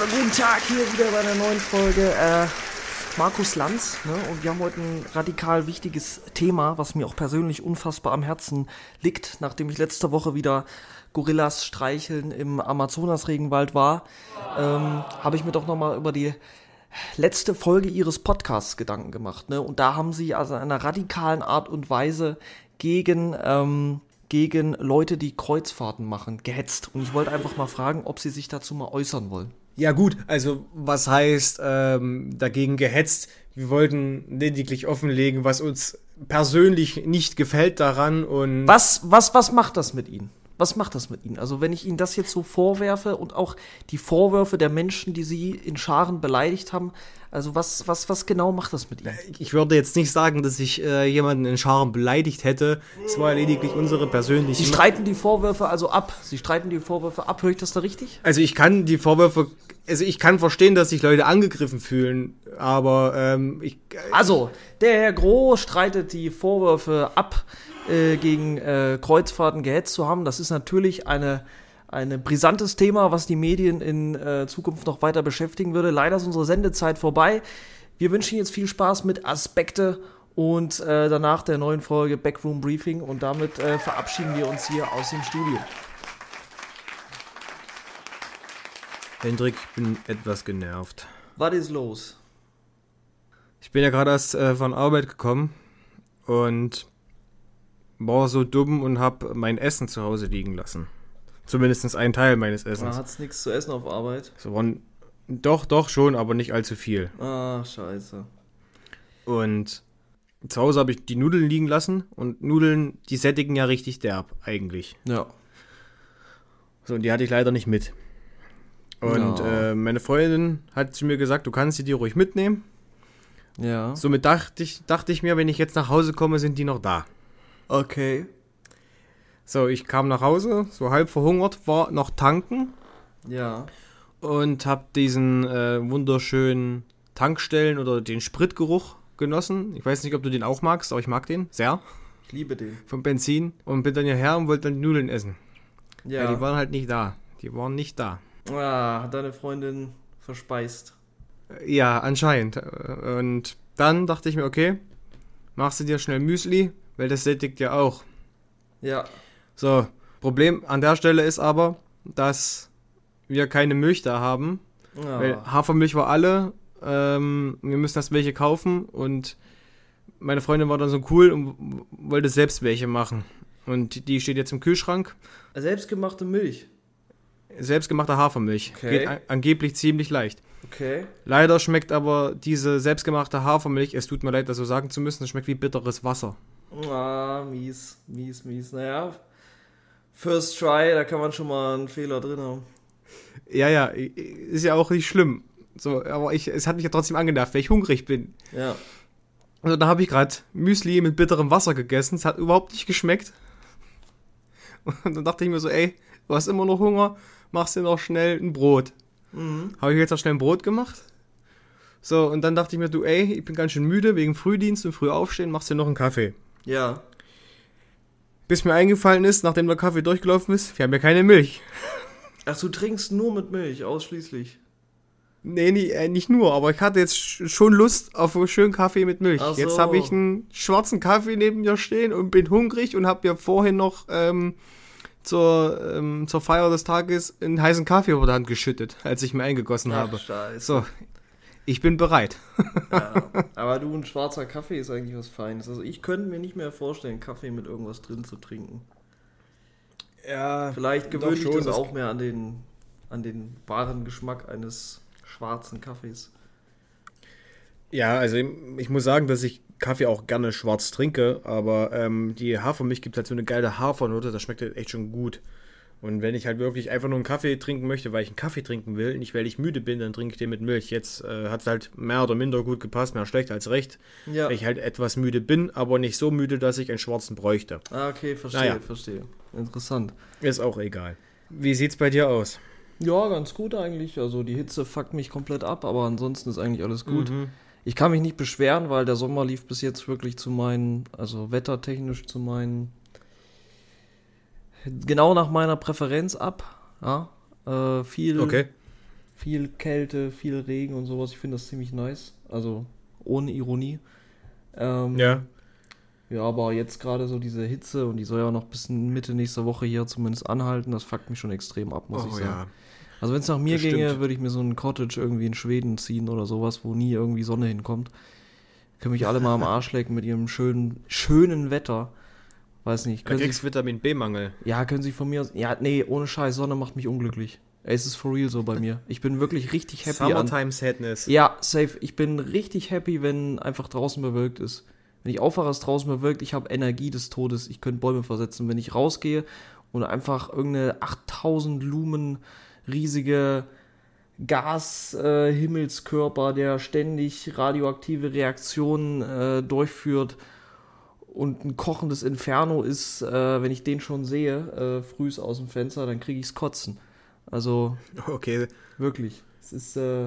Also guten Tag hier wieder bei einer neuen Folge. Äh, Markus Lanz, ne? Und wir haben heute ein radikal wichtiges Thema, was mir auch persönlich unfassbar am Herzen liegt, nachdem ich letzte Woche wieder Gorillas streicheln im Amazonas-Regenwald war, ähm, habe ich mir doch nochmal über die letzte Folge ihres Podcasts Gedanken gemacht. Ne? Und da haben sie also in einer radikalen Art und Weise gegen, ähm, gegen Leute, die Kreuzfahrten machen, gehetzt. Und ich wollte einfach mal fragen, ob sie sich dazu mal äußern wollen. Ja gut, also was heißt ähm, dagegen gehetzt? Wir wollten lediglich offenlegen, was uns persönlich nicht gefällt daran und Was, was, was macht das mit Ihnen? Was macht das mit Ihnen? Also wenn ich Ihnen das jetzt so vorwerfe und auch die Vorwürfe der Menschen, die Sie in Scharen beleidigt haben, also was, was, was genau macht das mit Ihnen? ich würde jetzt nicht sagen, dass ich äh, jemanden in Scharen beleidigt hätte. Es war lediglich unsere persönliche. Sie streiten die Vorwürfe also ab. Sie streiten die Vorwürfe ab. Höre ich das da richtig? also ich kann die Vorwürfe, also ich kann verstehen, dass sich Leute angegriffen fühlen, aber ähm, ich, Also, der Herr Groh streitet die Vorwürfe ab, äh, gegen äh, Kreuzfahrten gehetzt zu haben. Das ist natürlich eine, ein brisantes Thema, was die Medien in äh, Zukunft noch weiter beschäftigen würde. Leider ist unsere Sendezeit vorbei. Wir wünschen Ihnen jetzt viel Spaß mit Aspekte und äh, danach der neuen Folge Backroom Briefing und damit äh, verabschieden wir uns hier aus dem Studio. Hendrik, ich bin etwas genervt. Was ist los? Ich bin ja gerade erst äh, von Arbeit gekommen und war so dumm und habe mein Essen zu Hause liegen lassen. Zumindest ein Teil meines Man Essens. hat's nichts zu essen auf Arbeit. So waren, doch, doch schon, aber nicht allzu viel. Ah, scheiße. Und zu Hause habe ich die Nudeln liegen lassen und Nudeln, die sättigen ja richtig derb, eigentlich. Ja. So, und die hatte ich leider nicht mit. Und Ja. äh, meine Freundin hat zu mir gesagt, du kannst sie dir ruhig mitnehmen. Ja. Somit dachte ich, dachte ich mir, wenn ich jetzt nach Hause komme, sind die noch da. Okay. So, ich kam nach Hause, so halb verhungert, war noch tanken Ja. und habe diesen äh, wunderschönen Tankstellen oder den Spritgeruch genossen. Ich weiß nicht, ob du den auch magst, aber ich mag den sehr. Ich liebe den. Vom Benzin. Und bin dann hierher und wollte dann die Nudeln essen. Ja. Ja. die waren halt nicht da. Die waren nicht da. ah, hat deine Freundin verspeist. Ja, anscheinend. Und dann dachte ich mir, okay, machst du dir schnell Müsli, weil das sättigt ja auch. Ja. So, Problem an der Stelle ist aber, dass wir keine Milch da haben. Weil ja. Hafermilch war alle. Ähm, wir müssen erst welche kaufen und meine Freundin war dann so cool und wollte selbst welche machen. Und die steht jetzt im Kühlschrank. Selbstgemachte Milch. Selbstgemachte Hafermilch. Okay. Geht an angeblich ziemlich leicht. Okay. Leider schmeckt aber diese selbstgemachte Hafermilch, es tut mir leid, das so sagen zu müssen, es schmeckt wie bitteres Wasser. Ah, mies, mies, mies. Naja. First try, da kann man schon mal einen Fehler drin haben. Ja, ja, ist ja auch nicht schlimm. So, aber ich, es hat mich ja trotzdem angenervt, weil ich hungrig bin. Ja. Also da habe ich gerade Müsli mit bitterem Wasser gegessen. Es hat überhaupt nicht geschmeckt. Und dann dachte ich mir so, ey, du hast immer noch Hunger, machst dir noch schnell ein Brot. Mhm. Habe ich jetzt noch schnell ein Brot gemacht. So, und dann dachte ich mir, du, ey, ich bin ganz schön müde wegen Frühdienst und früh aufstehen, machst dir noch einen Kaffee. Ja. Bis mir eingefallen ist, nachdem der Kaffee durchgelaufen ist, wir haben ja keine Milch. Ach, du trinkst nur mit Milch, ausschließlich. Nee, nee äh, nicht nur, aber ich hatte jetzt sch- schon Lust auf einen schönen Kaffee mit Milch. Ach Jetzt so. habe ich einen schwarzen Kaffee neben mir stehen und bin hungrig und habe mir vorhin noch ähm, zur, ähm, zur Feier des Tages einen heißen Kaffee über die Hand geschüttet, als ich mir eingegossen habe. scheiße. So, ich bin bereit. Ja. Aber du, ein schwarzer Kaffee ist eigentlich was Feines. Also ich könnte mir nicht mehr vorstellen, Kaffee mit irgendwas drin zu trinken. Ja, Vielleicht gewöhne ich das auch mehr an den, an den wahren Geschmack eines schwarzen Kaffees. Ja, also ich, ich muss sagen, dass ich Kaffee auch gerne schwarz trinke, aber ähm, die Hafermilch gibt halt so eine geile Hafernote, das schmeckt halt echt schon gut. Und wenn ich halt wirklich einfach nur einen Kaffee trinken möchte, weil ich einen Kaffee trinken will, nicht weil ich müde bin, dann trinke ich den mit Milch. Jetzt äh, hat es halt mehr oder minder gut gepasst, mehr schlecht als recht, Ja. weil ich halt etwas müde bin, aber nicht so müde, dass ich einen schwarzen bräuchte. Ah, okay, verstehe, Naja. verstehe. Interessant. Ist auch egal. Wie sieht's bei dir aus? Ja, ganz gut eigentlich. Also die Hitze fuckt mich komplett ab, aber ansonsten ist eigentlich alles gut. Mhm. Ich kann mich nicht beschweren, weil der Sommer lief bis jetzt wirklich zu meinen, also wettertechnisch zu meinen, genau nach meiner Präferenz ab. Ja, äh, viel, Okay. Viel Kälte, viel Regen und sowas. Ich finde das ziemlich nice. Also ohne Ironie. Ähm, Ja. Ja, aber jetzt gerade so diese Hitze und die soll ja noch bis Mitte nächster Woche hier zumindest anhalten, das fuckt mich schon extrem ab, muss ich Oh sagen. ja. Also wenn es nach mir Das ginge, würde ich mir so ein Cottage irgendwie in Schweden ziehen oder sowas, wo nie irgendwie Sonne hinkommt. Können mich alle mal am Arsch lecken mit ihrem schönen, schönen Wetter. Weiß nicht. Da Können kriegst Sie, Vitamin B-Mangel. ja, können Sie von mir aus. Ja, nee, ohne Scheiß, Sonne macht mich unglücklich. Es ist for real so bei mir. Ich bin wirklich richtig happy an, Summertime Sadness. ja, safe. Ich bin richtig happy, wenn einfach draußen bewölkt ist. Wenn ich aufwache, ist draußen bewölkt, ich habe Energie des Todes, ich könnte Bäume versetzen. Wenn ich rausgehe und einfach irgendeine 8000 Lumen riesige Gas-Himmelskörper, der ständig radioaktive Reaktionen äh, durchführt und ein kochendes Inferno ist, äh, wenn ich den schon sehe, äh, frühs aus dem Fenster, dann kriege ich's kotzen. Also Okay. Wirklich. Es ist, äh,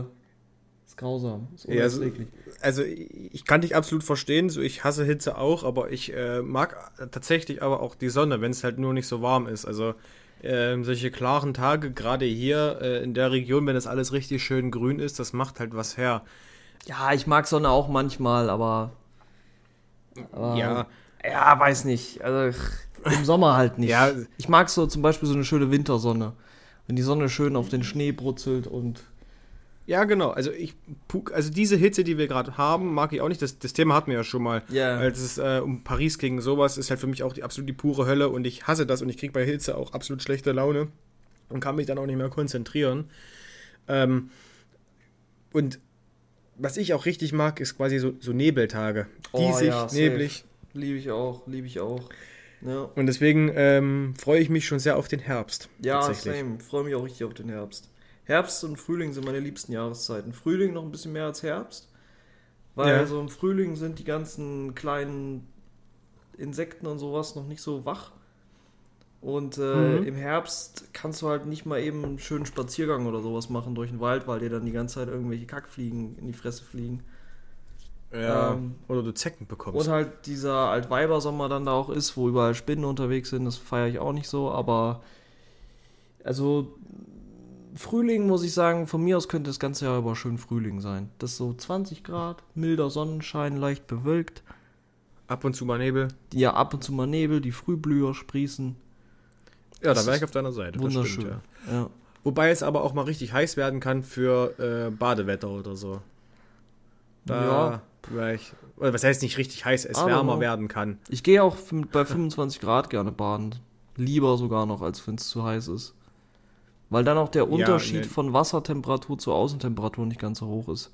ist grausam. Es ist Ja, also- unerträglich. Also ich kann dich absolut verstehen, so ich hasse Hitze auch, aber ich äh, mag tatsächlich aber auch die Sonne, wenn es halt nur nicht so warm ist. Also ähm, solche klaren Tage, gerade hier äh, in der Region, wenn das alles richtig schön grün ist, das macht halt was her. Ja, ich mag Sonne auch manchmal, aber. Aber Ja. Ja, weiß nicht. Also im Sommer halt nicht. Ja. Ich mag so zum Beispiel so eine schöne Wintersonne. Wenn die Sonne schön auf den Schnee brutzelt und. Ja, genau. Also ich also diese Hitze, die wir gerade haben, mag ich auch nicht. Das, das Thema hatten wir ja schon mal. Ja. Als es äh, um Paris ging, sowas ist halt für mich auch die absolut die pure Hölle und ich hasse das und ich kriege bei Hitze auch absolut schlechte Laune und kann mich dann auch nicht mehr konzentrieren. Ähm, und was ich auch richtig mag, ist quasi so, so Nebeltage. Oh, Diesig, ja, neblig. Liebe ich auch, liebe ich auch. Ja, Und deswegen ähm, freue ich mich schon sehr auf den Herbst. ja same. Freue mich auch richtig auf den Herbst. Herbst und Frühling sind meine liebsten Jahreszeiten. Frühling noch ein bisschen mehr als Herbst. Weil Ja. so im Frühling sind die ganzen kleinen Insekten und sowas noch nicht so wach. Und äh, Mhm. im Herbst kannst du halt nicht mal eben einen schönen Spaziergang oder sowas machen durch den Wald, weil dir dann die ganze Zeit irgendwelche Kackfliegen in die Fresse fliegen. Ja. Ähm, Oder du Zecken bekommst. Und halt dieser Altweibersommer dann da auch ist, wo überall Spinnen unterwegs sind, das feiere ich auch nicht so, aber also Frühling muss ich sagen, von mir aus könnte das ganze Jahr über schön Frühling sein. Das ist so 20 Grad, milder Sonnenschein, leicht bewölkt, Ab und zu mal Nebel. ja ab und zu mal Nebel, die Frühblüher sprießen. Ja, da wäre ich auf deiner Seite. das Wunderschön. stimmt, ja. ja. Wobei es aber auch mal richtig heiß werden kann für äh, Badewetter oder so. Da wär ich. Oder was heißt nicht richtig heiß, es Aber wärmer noch. werden kann. Ich gehe auch bei 25 Grad gerne baden. Lieber sogar noch, als wenn es zu heiß ist. Weil dann auch der Unterschied nee. von Wassertemperatur zur Außentemperatur nicht ganz so hoch ist.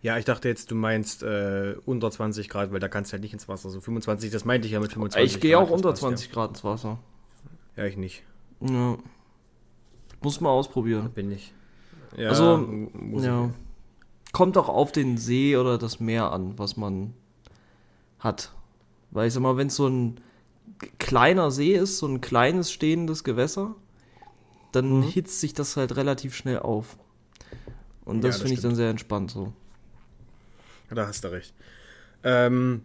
Ja, ich dachte jetzt, du meinst äh, unter 20 Grad, weil da kannst du halt nicht ins Wasser. So 25, das meinte ich ja mit 25 Ich gehe auch unter passt 20 Grad ins Wasser. Ja. ich nicht. Ja. Muss mal ausprobieren. Bin ich. Ja, Also, ja. ich. Kommt auch auf den See oder das Meer an, was man hat. Weil ich sag mal, wenn es so ein kleiner See ist, so ein kleines stehendes Gewässer, dann Mhm. hitzt sich das halt relativ schnell auf. Und Ja, das das finde ich dann sehr entspannt so. Da hast du recht. Ähm,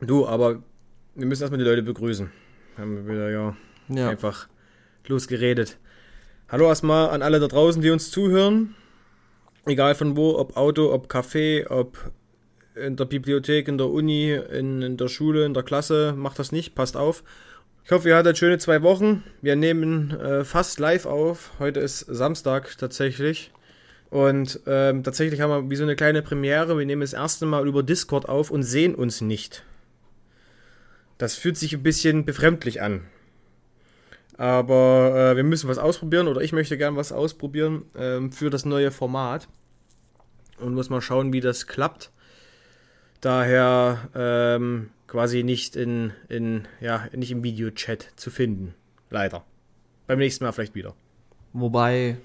du, aber wir müssen erstmal die Leute begrüßen. Haben wir wieder ja Ja. einfach losgeredet. Hallo erstmal an alle da draußen, die uns zuhören. Egal von wo, ob Auto, ob Café, ob in der Bibliothek, in der Uni, in, in der Schule, in der Klasse. Macht das nicht, passt auf. Ich hoffe, ihr hattet schöne zwei Wochen. Wir nehmen äh, fast live auf. Heute ist Samstag tatsächlich. Und ähm, tatsächlich haben wir wie so eine kleine Premiere. Wir nehmen das erste Mal über Discord auf und sehen uns nicht. Das fühlt sich ein bisschen befremdlich an. Aber äh, wir müssen was ausprobieren oder ich möchte gern was ausprobieren ähm, für das neue Format. Und muss mal schauen, wie das klappt. Daher ähm, quasi nicht in, in, ja, nicht im Videochat zu finden. Leider. Beim nächsten Mal vielleicht wieder. Wobei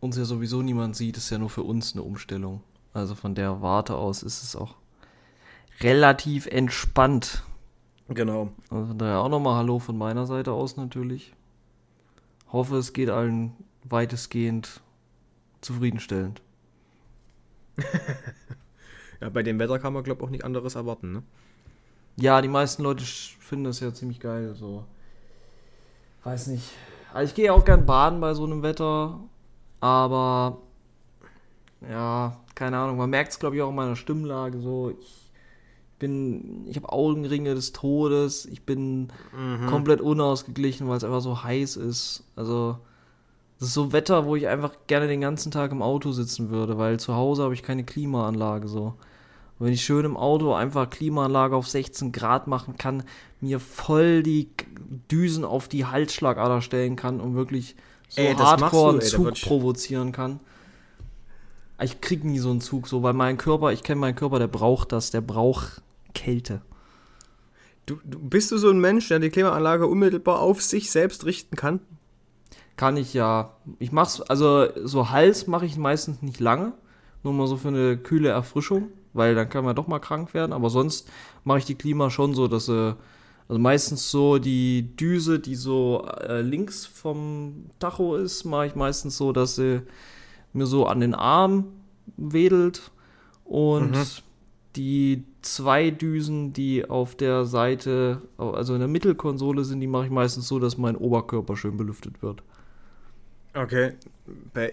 uns ja sowieso niemand sieht, ist ja nur für uns eine Umstellung. Also von der Warte aus ist es auch relativ entspannt. Genau. Also von daher auch nochmal Hallo von meiner Seite aus natürlich. Hoffe, es geht allen weitestgehend zufriedenstellend. Ja, bei dem Wetter kann man, glaube ich, auch nicht anderes erwarten. Ne? Ja, die meisten Leute finden das ja ziemlich geil. So. Weiß nicht. Also ich gehe auch gern baden bei so einem Wetter. Aber ja, keine Ahnung, man merkt es, glaube ich, auch in meiner Stimmlage so. Ich bin, ich habe Augenringe des Todes, ich bin mhm. komplett unausgeglichen, weil es einfach so heiß ist. Also, das ist so Wetter, wo ich einfach gerne den ganzen Tag im Auto sitzen würde, weil zu Hause habe ich keine Klimaanlage so. Und wenn ich schön im Auto einfach Klimaanlage auf 16 Grad machen kann, mir voll die Düsen auf die Halsschlagader stellen kann und wirklich so ey, hardcore einen Zug provozieren kann. Ich krieg nie so einen Zug so, weil mein Körper, ich kenne meinen Körper, der braucht das, der braucht Kälte. Du, du, bist du so ein Mensch, der die Klimaanlage unmittelbar auf sich selbst richten kann? Kann ich ja. Ich mach's, also so Hals mache ich meistens nicht lange. Nur mal so für eine kühle Erfrischung, weil dann kann man doch mal krank werden. Aber sonst mache ich die Klima schon so, dass sie. Also meistens so die Düse, die so äh, links vom Tacho ist, mache ich meistens so, dass sie mir so an den Arm wedelt. Und mhm. die zwei Düsen, die auf der Seite, also in der Mittelkonsole sind, die mache ich meistens so, dass mein Oberkörper schön belüftet wird. Okay.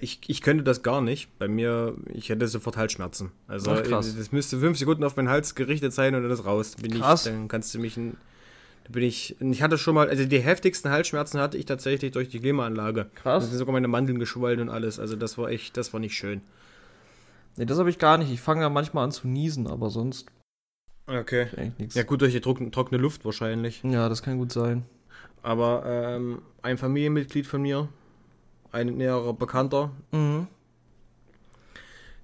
Ich, ich könnte das gar nicht. Bei mir, ich hätte sofort Halsschmerzen. Also Ach, das müsste fünf Sekunden auf meinen Hals gerichtet sein und dann ist raus. Bin krass. Ich, dann kannst du mich. Da bin ich. Ich hatte schon mal, also die heftigsten Halsschmerzen hatte ich tatsächlich durch die Klimaanlage. Krass. Da sind sogar meine Mandeln geschwollen und alles. Also das war echt, das war nicht schön. Nee, das habe ich gar nicht. Ich fange ja manchmal an zu niesen, aber sonst. Okay. Ja, gut, durch die trockene Luft wahrscheinlich. Ja, das kann gut sein. Aber ähm, ein Familienmitglied von mir, ein näherer Bekannter. Mhm.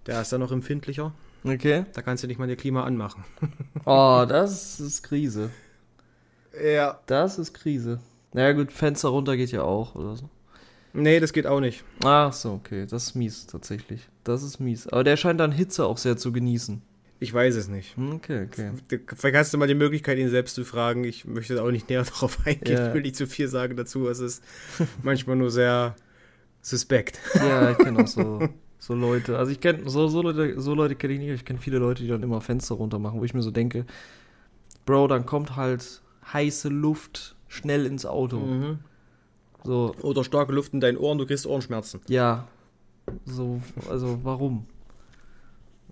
Der ist dann noch empfindlicher. Okay. Da kannst du nicht mal die Klima anmachen. oh, das ist Krise. Ja. Das ist Krise. Naja, gut, Fenster runter geht ja auch oder so. Nee, das geht auch nicht. Ach so, okay. Das ist mies, tatsächlich. Das ist mies. Aber der scheint dann Hitze auch sehr zu genießen. Ich weiß es nicht. Hm, okay, okay. Vielleicht hast du mal die Möglichkeit, ihn selbst zu fragen. Ich möchte auch nicht näher darauf eingehen. Ja. Ich will nicht zu viel sagen dazu. Es ist manchmal nur sehr Suspekt. Ja, ich kenne auch so, so Leute. Also ich kenne so, so Leute, so Leute kenne ich nicht. Ich kenne viele Leute, die dann immer Fenster runter machen, wo ich mir so denke, Bro, dann kommt halt heiße Luft schnell ins Auto. Mhm. So. Oder starke Luft in deinen Ohren, du kriegst Ohrenschmerzen. Ja. So, also warum?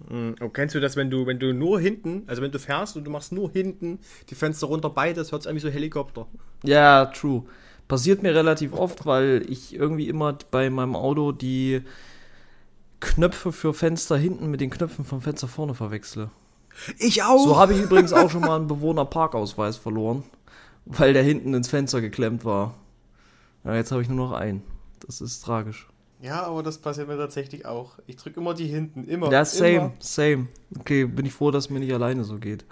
Mhm. kennst du das, wenn du, wenn du nur hinten, also wenn du fährst und du machst nur hinten die Fenster runter, beides hört es irgendwie so Helikopter. Ja, true. Passiert mir relativ oft, weil ich irgendwie immer bei meinem Auto die Knöpfe für Fenster hinten mit den Knöpfen vom Fenster vorne verwechsle. Ich auch. So habe ich übrigens auch schon mal einen Bewohner-Parkausweis verloren, weil der hinten ins Fenster geklemmt war. Ja, jetzt habe ich nur noch einen. Das ist tragisch. Ja, aber das passiert mir tatsächlich auch. Ich drücke immer die hinten, immer. Ja, same, immer. same. Okay, bin ich froh, dass es mir nicht alleine so geht.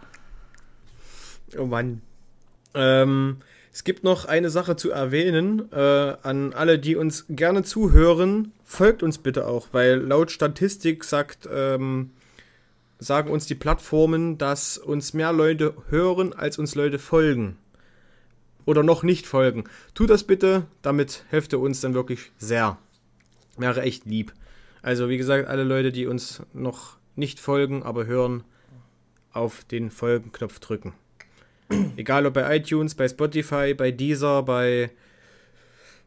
Oh Mann. Ähm, es gibt noch eine Sache zu erwähnen äh, an alle, die uns gerne zuhören. Folgt uns bitte auch, weil laut Statistik sagt, ähm, sagen uns die Plattformen, dass uns mehr Leute hören, als uns Leute folgen. Oder noch nicht folgen. Tut das bitte, damit helft ihr uns dann wirklich sehr. Wäre echt lieb. Also wie gesagt, alle Leute, die uns noch nicht folgen, aber hören, auf den Folgenknopf drücken. Egal ob bei iTunes, bei Spotify, bei Deezer, bei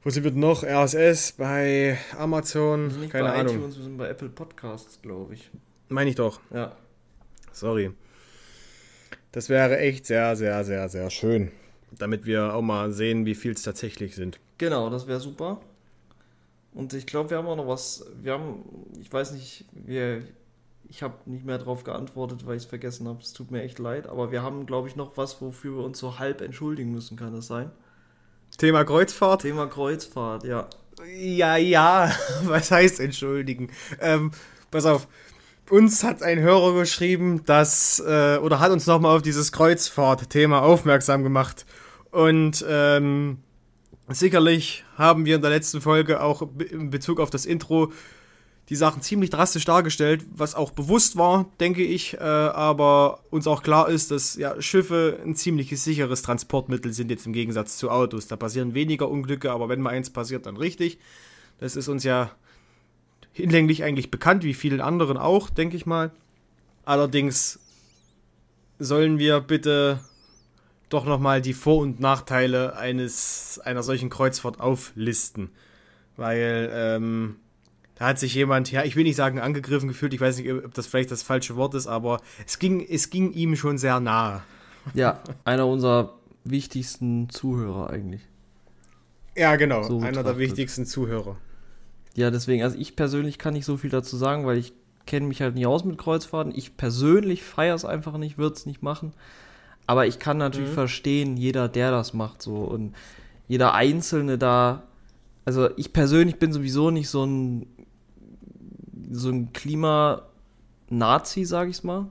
wo sind wir noch? RSS, bei Amazon, wir sind keine bei Ahnung. iTunes, wir sind bei Apple Podcasts, glaube ich. Meine ich doch. Ja. Sorry. Das wäre echt sehr, sehr, sehr, sehr schön. Damit wir auch mal sehen, wie viel es tatsächlich sind. Genau, das wäre super. Und ich glaube, wir haben auch noch was. Wir haben, ich weiß nicht, wir, ich habe nicht mehr darauf geantwortet, weil ich es vergessen habe. Es tut mir echt leid. Aber wir haben, glaube ich, noch was, wofür wir uns so halb entschuldigen müssen, kann das sein? Thema Kreuzfahrt? Thema Kreuzfahrt, ja. Ja, ja. Was heißt entschuldigen? Ähm, pass auf. Uns hat ein Hörer geschrieben, dass, äh, oder hat uns nochmal auf dieses Kreuzfahrt-Thema aufmerksam gemacht. Und ähm, sicherlich haben wir in der letzten Folge auch in Bezug auf das Intro die Sachen ziemlich drastisch dargestellt, was auch bewusst war, denke ich, äh, aber uns auch klar ist, dass ja, Schiffe ein ziemlich sicheres Transportmittel sind jetzt im Gegensatz zu Autos. Da passieren weniger Unglücke, aber wenn mal eins passiert, dann richtig. Das ist uns ja hinlänglich eigentlich bekannt, wie vielen anderen auch, denke ich mal. Allerdings sollen wir bitte doch nochmal die Vor- und Nachteile eines, einer solchen Kreuzfahrt auflisten. Weil, ähm, da hat sich jemand, ja, ich will nicht sagen angegriffen gefühlt, ich weiß nicht, ob das vielleicht das falsche Wort ist, aber es ging, es ging ihm schon sehr nahe. Ja, einer unserer wichtigsten Zuhörer eigentlich. Ja, genau, so einer der wichtigsten Zuhörer. Ja, deswegen, also ich persönlich kann nicht so viel dazu sagen, weil ich kenne mich halt nicht aus mit Kreuzfahrten. Ich persönlich feiere es einfach nicht, würde es nicht machen. Aber ich kann natürlich mhm. verstehen, jeder, der das macht, so und jeder Einzelne da. Also ich persönlich bin sowieso nicht so ein so ein Klima-Nazi, sag ich's mal.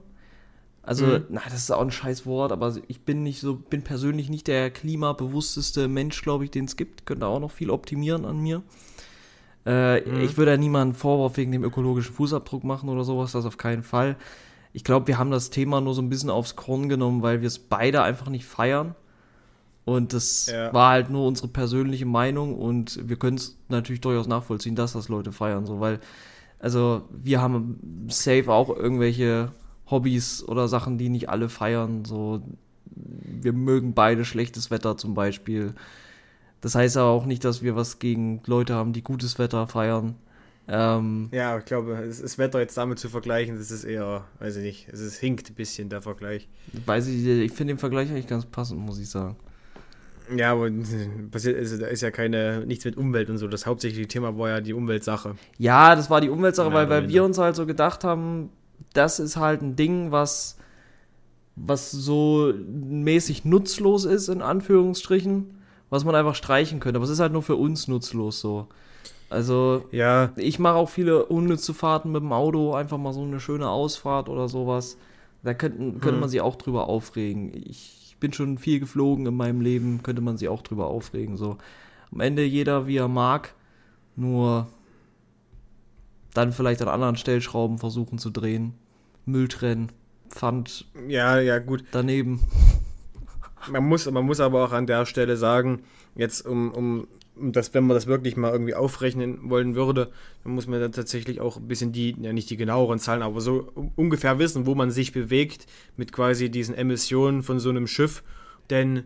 Also, mhm. na, das ist auch ein scheiß Wort, aber ich bin nicht so, bin persönlich nicht der klimabewussteste Mensch, glaube ich, den es gibt. Könnte auch noch viel optimieren an mir. Äh, mhm. Ich würde ja niemanden Vorwurf wegen dem ökologischen Fußabdruck machen oder sowas, das auf keinen Fall. Ich glaube, wir haben das Thema nur so ein bisschen aufs Korn genommen, weil wir es beide einfach nicht feiern. Und das ja. war halt nur unsere persönliche Meinung und wir können es natürlich durchaus nachvollziehen, dass das Leute feiern, so, weil also wir haben safe auch irgendwelche Hobbys oder Sachen, die nicht alle feiern. So, wir mögen beide schlechtes Wetter zum Beispiel. Das heißt aber auch nicht, dass wir was gegen Leute haben, die gutes Wetter feiern. Ähm, ja, ich glaube, das Wetter jetzt damit zu vergleichen, das ist eher, weiß ich nicht, es ist, hinkt ein bisschen der Vergleich. Weiß ich, ich finde den Vergleich eigentlich ganz passend, muss ich sagen. Ja, aber passiert ist, da ist ja keine nichts mit Umwelt und so. Das hauptsächliche Thema war ja die Umweltsache. Ja, das war die Umweltsache, ja, weil, weil wir uns halt so gedacht haben, das ist halt ein Ding, was, was so mäßig nutzlos ist, in Anführungsstrichen, was man einfach streichen könnte. Aber es ist halt nur für uns nutzlos so. Also, ja. ich mache auch viele unnütze Fahrten mit dem Auto, einfach mal so eine schöne Ausfahrt oder sowas. Da könnten, könnte hm. man sich auch drüber aufregen. Ich bin schon viel geflogen in meinem Leben, könnte man sich auch drüber aufregen. So am Ende jeder wie er mag, nur dann vielleicht an anderen Stellschrauben versuchen zu drehen, Müll trennen, Pfand. Ja, ja, gut. Daneben. Man muss, man muss aber auch an der Stelle sagen, jetzt um, um dass wenn man das wirklich mal irgendwie aufrechnen wollen würde, dann muss man dann tatsächlich auch ein bisschen die, ja nicht die genaueren Zahlen, aber so ungefähr wissen, wo man sich bewegt mit quasi diesen Emissionen von so einem Schiff. Denn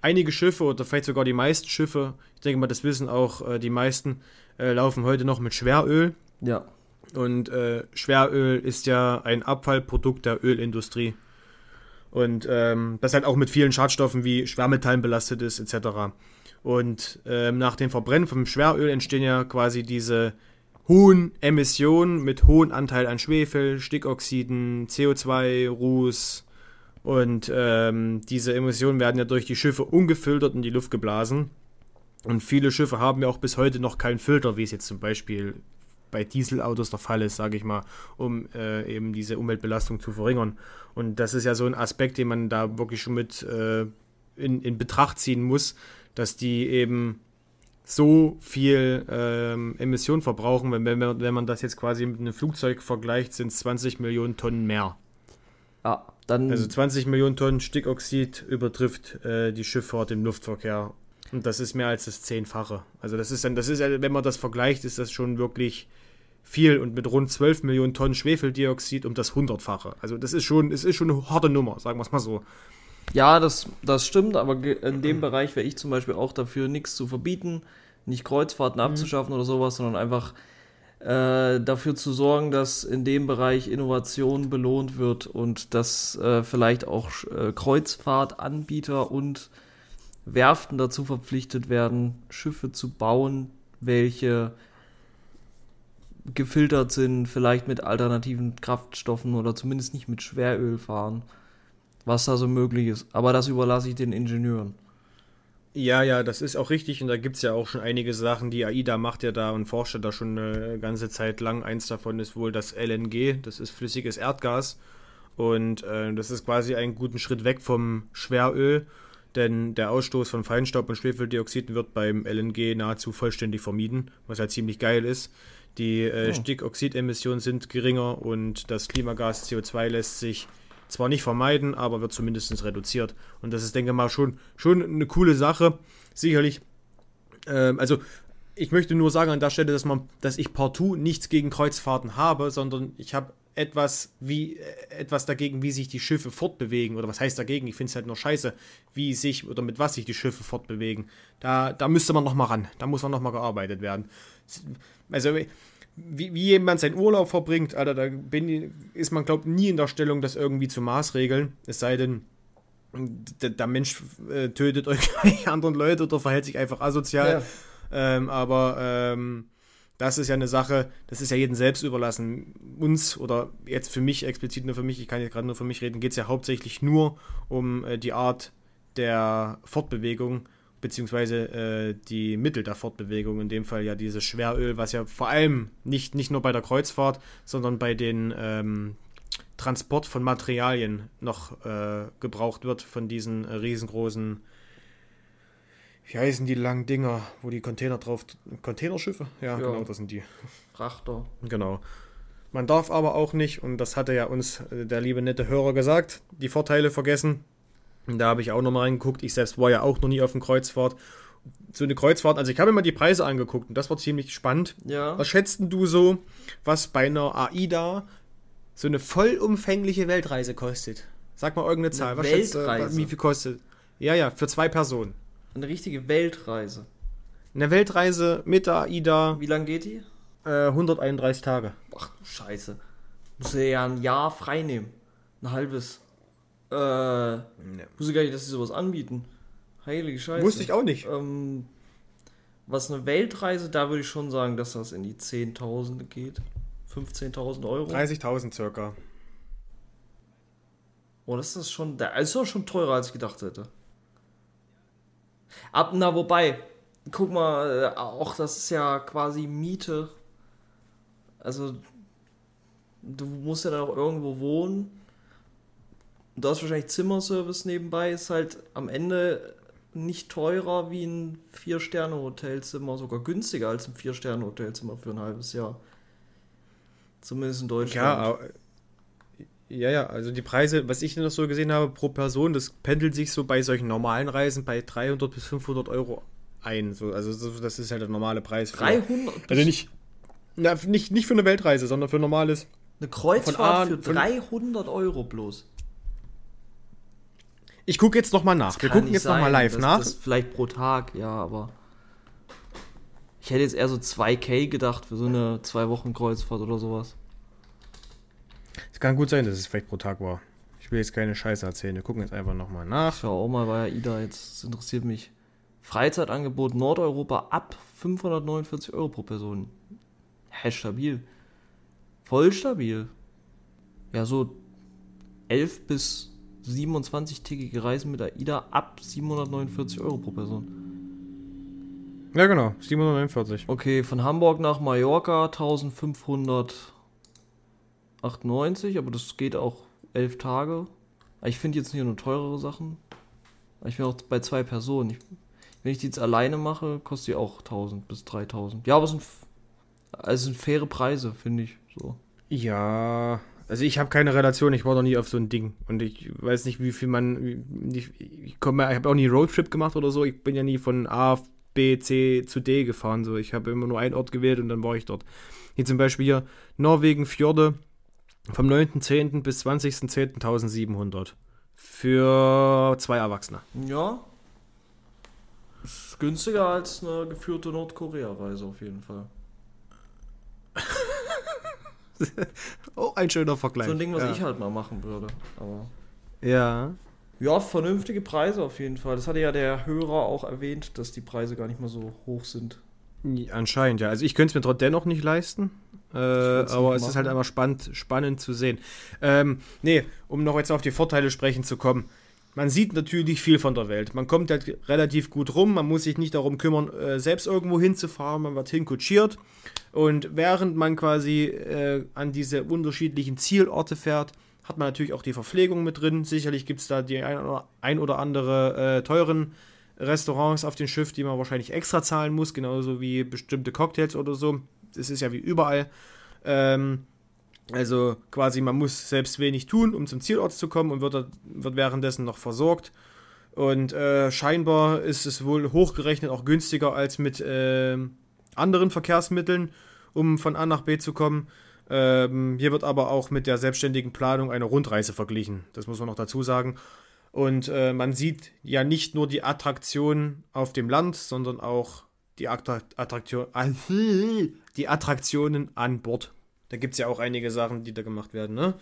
einige Schiffe oder vielleicht sogar die meisten Schiffe, ich denke mal, das wissen auch äh, die meisten, äh, laufen heute noch mit Schweröl. Ja. Und äh, Schweröl ist ja ein Abfallprodukt der Ölindustrie. Und ähm, das halt auch mit vielen Schadstoffen wie Schwermetallen belastet ist, etc. Und ähm, nach dem Verbrennen vom Schweröl entstehen ja quasi diese hohen Emissionen mit hohem Anteil an Schwefel, Stickoxiden, CO2, Ruß. Und ähm, diese Emissionen werden ja durch die Schiffe ungefiltert in die Luft geblasen. Und viele Schiffe haben ja auch bis heute noch keinen Filter, wie es jetzt zum Beispiel bei Dieselautos der Fall ist, sage ich mal, um äh, eben diese Umweltbelastung zu verringern. Und das ist ja so ein Aspekt, den man da wirklich schon mit äh, in, in Betracht ziehen muss, dass die eben so viel ähm, Emission verbrauchen. Wenn, wenn, man, wenn man das jetzt quasi mit einem Flugzeug vergleicht, sind es 20 Millionen Tonnen mehr. Ja, dann. Also 20 Millionen Tonnen Stickoxid übertrifft äh, die Schifffahrt im Luftverkehr. Und das ist mehr als das Zehnfache. Also das ist dann, das ist, wenn man das vergleicht, ist das schon wirklich viel und mit rund 12 Millionen Tonnen Schwefeldioxid um das Hundertfache. Also das ist schon, es ist schon eine harte Nummer, sagen wir es mal so. Ja, das, das stimmt, aber in dem Bereich wäre ich zum Beispiel auch dafür, nichts zu verbieten, nicht Kreuzfahrten mhm. abzuschaffen oder sowas, sondern einfach äh, dafür zu sorgen, dass in dem Bereich Innovation belohnt wird und dass äh, vielleicht auch äh, Kreuzfahrtanbieter und Werften dazu verpflichtet werden, Schiffe zu bauen, welche gefiltert sind, vielleicht mit alternativen Kraftstoffen oder zumindest nicht mit Schweröl fahren was da so möglich ist. Aber das überlasse ich den Ingenieuren. Ja, ja, das ist auch richtig und da gibt es ja auch schon einige Sachen, die AIDA macht ja da und forscht da schon eine ganze Zeit lang. Eins davon ist wohl das LNG, das ist flüssiges Erdgas und äh, das ist quasi einen guten Schritt weg vom Schweröl, denn der Ausstoß von Feinstaub und Schwefeldioxiden wird beim LNG nahezu vollständig vermieden, was halt ziemlich geil ist. Die äh, oh. Stickoxidemissionen sind geringer und das Klimagas CO2 lässt sich zwar nicht vermeiden, aber wird zumindest reduziert. Und das ist, denke ich mal, schon, schon eine coole Sache. Sicherlich. Ähm, also, ich möchte nur sagen an der Stelle, dass, man, dass ich partout nichts gegen Kreuzfahrten habe, sondern ich habe etwas, wie, äh, etwas dagegen, wie sich die Schiffe fortbewegen. Oder was heißt dagegen? Ich finde es halt nur scheiße, wie sich oder mit was sich die Schiffe fortbewegen. Da, da müsste man nochmal ran. Da muss man nochmal gearbeitet werden. Also, wie, wie jemand seinen Urlaub verbringt, Alter, da bin, ist man, glaubt, nie in der Stellung, das irgendwie zu maßregeln. Es sei denn, der, der Mensch äh, tötet irgendwelche anderen Leute oder verhält sich einfach asozial. Ja. Ähm, aber ähm, das ist ja eine Sache, das ist ja jedem selbst überlassen. Uns oder jetzt für mich, explizit nur für mich, ich kann jetzt gerade nur für mich reden, geht es ja hauptsächlich nur um äh, die Art der Fortbewegung beziehungsweise äh, die Mittel der Fortbewegung, in dem Fall ja dieses Schweröl, was ja vor allem nicht, nicht nur bei der Kreuzfahrt, sondern bei den ähm, Transport von Materialien noch äh, gebraucht wird von diesen äh, riesengroßen, wie heißen die langen Dinger, wo die Container drauf, Containerschiffe? Ja, ja. genau, das sind die. Frachter. Genau. Man darf aber auch nicht, und das hatte ja uns äh, der liebe nette Hörer gesagt, die Vorteile vergessen. Da habe ich auch nochmal reingeguckt. Ich selbst war ja auch noch nie auf dem Kreuzfahrt. So eine Kreuzfahrt, also ich habe mir mal die Preise angeguckt und das war ziemlich spannend. Ja. Was schätzt du so, was bei einer AIDA so eine vollumfängliche Weltreise kostet? Sag mal irgendeine Zahl. Eine was Weltreise? Schätzt, wie viel kostet? Ja, ja, für zwei Personen. Eine richtige Weltreise. Eine Weltreise mit der AIDA. Wie lange geht die? Äh, 131 Tage. Ach, scheiße. Muss ja ein Jahr frei nehmen. Ein halbes. Äh, nee. wusste gar nicht, dass sie sowas anbieten. Heilige Scheiße. Wusste ich auch nicht. Ähm, was eine Weltreise, da würde ich schon sagen, dass das in die Zehntausende geht. 15.000 Euro. 30.000 circa. Oh, das ist schon, das ist doch schon teurer, als ich gedacht hätte. Ab, na, wobei, guck mal, äh, auch das ist ja quasi Miete. Also, du musst ja dann auch irgendwo wohnen du hast wahrscheinlich Zimmerservice nebenbei, ist halt am Ende nicht teurer wie ein Vier-Sterne-Hotelzimmer, sogar günstiger als ein Vier-Sterne-Hotelzimmer für ein halbes Jahr. Zumindest in Deutschland. Ja, ja, ja, also die Preise, was ich noch so gesehen habe pro Person, das pendelt sich so bei solchen normalen Reisen bei 300 bis 500 Euro ein. So, also das ist halt der normale Preis. Für, 300? Also nicht, na, nicht, nicht für eine Weltreise, sondern für normales. Eine Kreuzfahrt für 300 Euro bloß. Ich gucke jetzt nochmal nach. Wir gucken jetzt nochmal live das, nach. Das vielleicht pro Tag, ja, aber. Ich hätte jetzt eher so 2K gedacht für so eine zwei Wochen Kreuzfahrt oder sowas. Es kann gut sein, dass es vielleicht pro Tag war. Ich will jetzt keine Scheiße erzählen. Wir gucken jetzt einfach nochmal nach. Ich schau auch mal bei AIDA jetzt. Das interessiert mich. Freizeitangebot Nordeuropa ab 549 Euro pro Person. Hä, stabil. Voll stabil. Ja, so 11 bis 27-tägige Reisen mit AIDA ab 749 Euro pro Person. Ja, genau, 749. Okay, von Hamburg nach Mallorca 1598, aber das geht auch elf Tage. Ich finde jetzt hier nur teurere Sachen. Ich bin auch bei zwei Personen. Ich, wenn ich die jetzt alleine mache, kostet die auch 1000 bis 3000. Ja, aber es sind, also sind faire Preise, finde ich. So. Ja, also ich habe keine Relation, ich war noch nie auf so ein Ding. Und ich weiß nicht, wie viel man. Ich, ich, ich habe auch nie Roadtrip gemacht oder so. Ich bin ja nie von A, B, C zu D gefahren. So. Ich habe immer nur einen Ort gewählt und dann war ich dort. Hier zum Beispiel hier Norwegen, Fjorde, vom 9.10. bis 20.10.1700. Für zwei Erwachsene. Ja. Ist günstiger als eine geführte Nordkorea-Reise auf jeden Fall. oh, ein schöner Vergleich. So ein Ding, was ja. ich halt mal machen würde. Aber ja. Ja, vernünftige Preise auf jeden Fall. Das hatte ja der Hörer auch erwähnt, dass die Preise gar nicht mehr so hoch sind. Anscheinend, ja. Also ich könnte es mir dennoch nicht leisten. Äh, aber es ist halt einfach spannend, spannend zu sehen. Ähm, nee, um noch jetzt auf die Vorteile sprechen zu kommen. Man sieht natürlich viel von der Welt. Man kommt halt relativ gut rum. Man muss sich nicht darum kümmern, äh, selbst irgendwo hinzufahren. Man wird hinkutschiert. Und während man quasi äh, an diese unterschiedlichen Zielorte fährt, hat man natürlich auch die Verpflegung mit drin. Sicherlich gibt es da die ein oder, ein oder andere äh, teuren Restaurants auf dem Schiff, die man wahrscheinlich extra zahlen muss, genauso wie bestimmte Cocktails oder so. Das ist ja wie überall. Ähm, also quasi, man muss selbst wenig tun, um zum Zielort zu kommen und wird, wird währenddessen noch versorgt. Und äh, scheinbar ist es wohl hochgerechnet auch günstiger als mit äh, anderen Verkehrsmitteln, um von A nach B zu kommen. Ähm, hier wird aber auch mit der selbstständigen Planung eine Rundreise verglichen. Das muss man noch dazu sagen. Und äh, man sieht ja nicht nur die Attraktion auf dem Land, sondern auch die Attraktion, die Attraktionen an Bord. Da gibt es ja auch einige Sachen, die da gemacht werden, ne?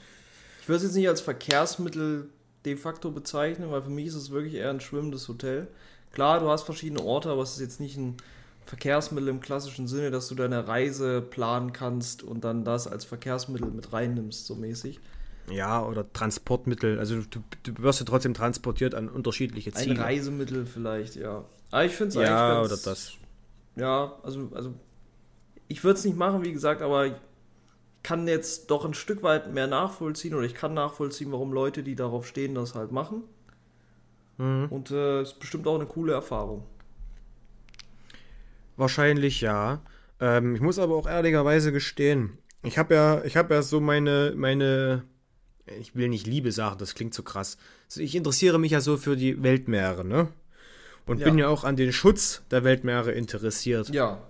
Ich würde es jetzt nicht als Verkehrsmittel de facto bezeichnen, weil für mich ist es wirklich eher ein schwimmendes Hotel. Klar, du hast verschiedene Orte, aber es ist jetzt nicht ein Verkehrsmittel im klassischen Sinne, dass du deine Reise planen kannst und dann das als Verkehrsmittel mit reinnimmst, so mäßig. Ja, oder Transportmittel. Also du, du wirst ja trotzdem transportiert an unterschiedliche Ziele. Ein Reisemittel vielleicht, ja. Aber ich finde es ja, eigentlich ganz, oder das. Ja, also, also ich würde es nicht machen, wie gesagt, aber ich kann jetzt doch ein Stück weit mehr nachvollziehen oder ich kann nachvollziehen, warum Leute, die darauf stehen, das halt machen. Mhm. Und es äh, ist bestimmt auch eine coole Erfahrung. Wahrscheinlich ja. Ähm, ich muss aber auch ehrlicherweise gestehen, ich habe ja, ich habe ja so meine, meine, ich will nicht Liebe sagen, das klingt so krass. Also ich interessiere mich ja so für die Weltmeere, ne? Und ja. bin ja auch an den Schutz der Weltmeere interessiert. Ja.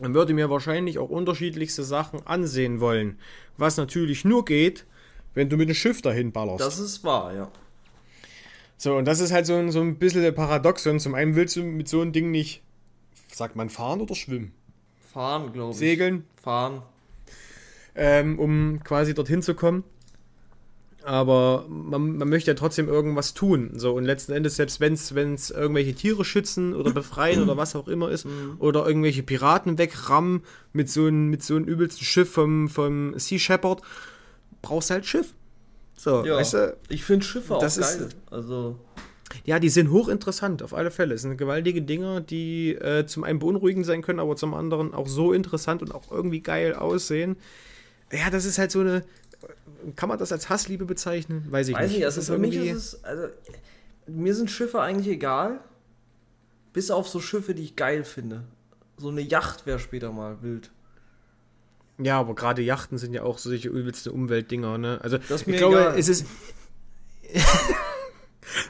Und würde mir wahrscheinlich auch unterschiedlichste Sachen ansehen wollen. Was natürlich nur geht, wenn du mit dem Schiff dahin ballerst. Das ist wahr, ja. So, und das ist halt so ein, so ein bisschen Paradoxon. Zum einen willst du mit so einem Ding nicht, sagt man, fahren oder schwimmen? Fahren, glaube ich. Segeln? Fahren. Ähm, um quasi dorthin zu kommen. Aber man, man möchte ja trotzdem irgendwas tun. So, und letzten Endes, selbst wenn es irgendwelche Tiere schützen oder befreien oder was auch immer ist, mhm. oder irgendwelche Piraten wegrammen mit so einem mit so einem übelsten Schiff vom, vom Sea Shepherd, brauchst du halt Schiff. So, ja, weißt du, ich finde Schiffe auch geil. Ist, also. Ja, die sind hochinteressant, auf alle Fälle. Es sind gewaltige Dinger, die äh, zum einen beunruhigend sein können, aber zum anderen auch so interessant und auch irgendwie geil aussehen. Ja, das ist halt so eine. Kann man das als Hassliebe bezeichnen? Weiß ich Weiß nicht. nicht. Also für mich ist es. Also, mir sind Schiffe eigentlich egal. Bis auf so Schiffe, die ich geil finde. So eine Yacht wäre später mal wild. Ja, aber gerade Yachten sind ja auch solche übelste Umweltdinger, ne? Also ich glaube, egal. es ist.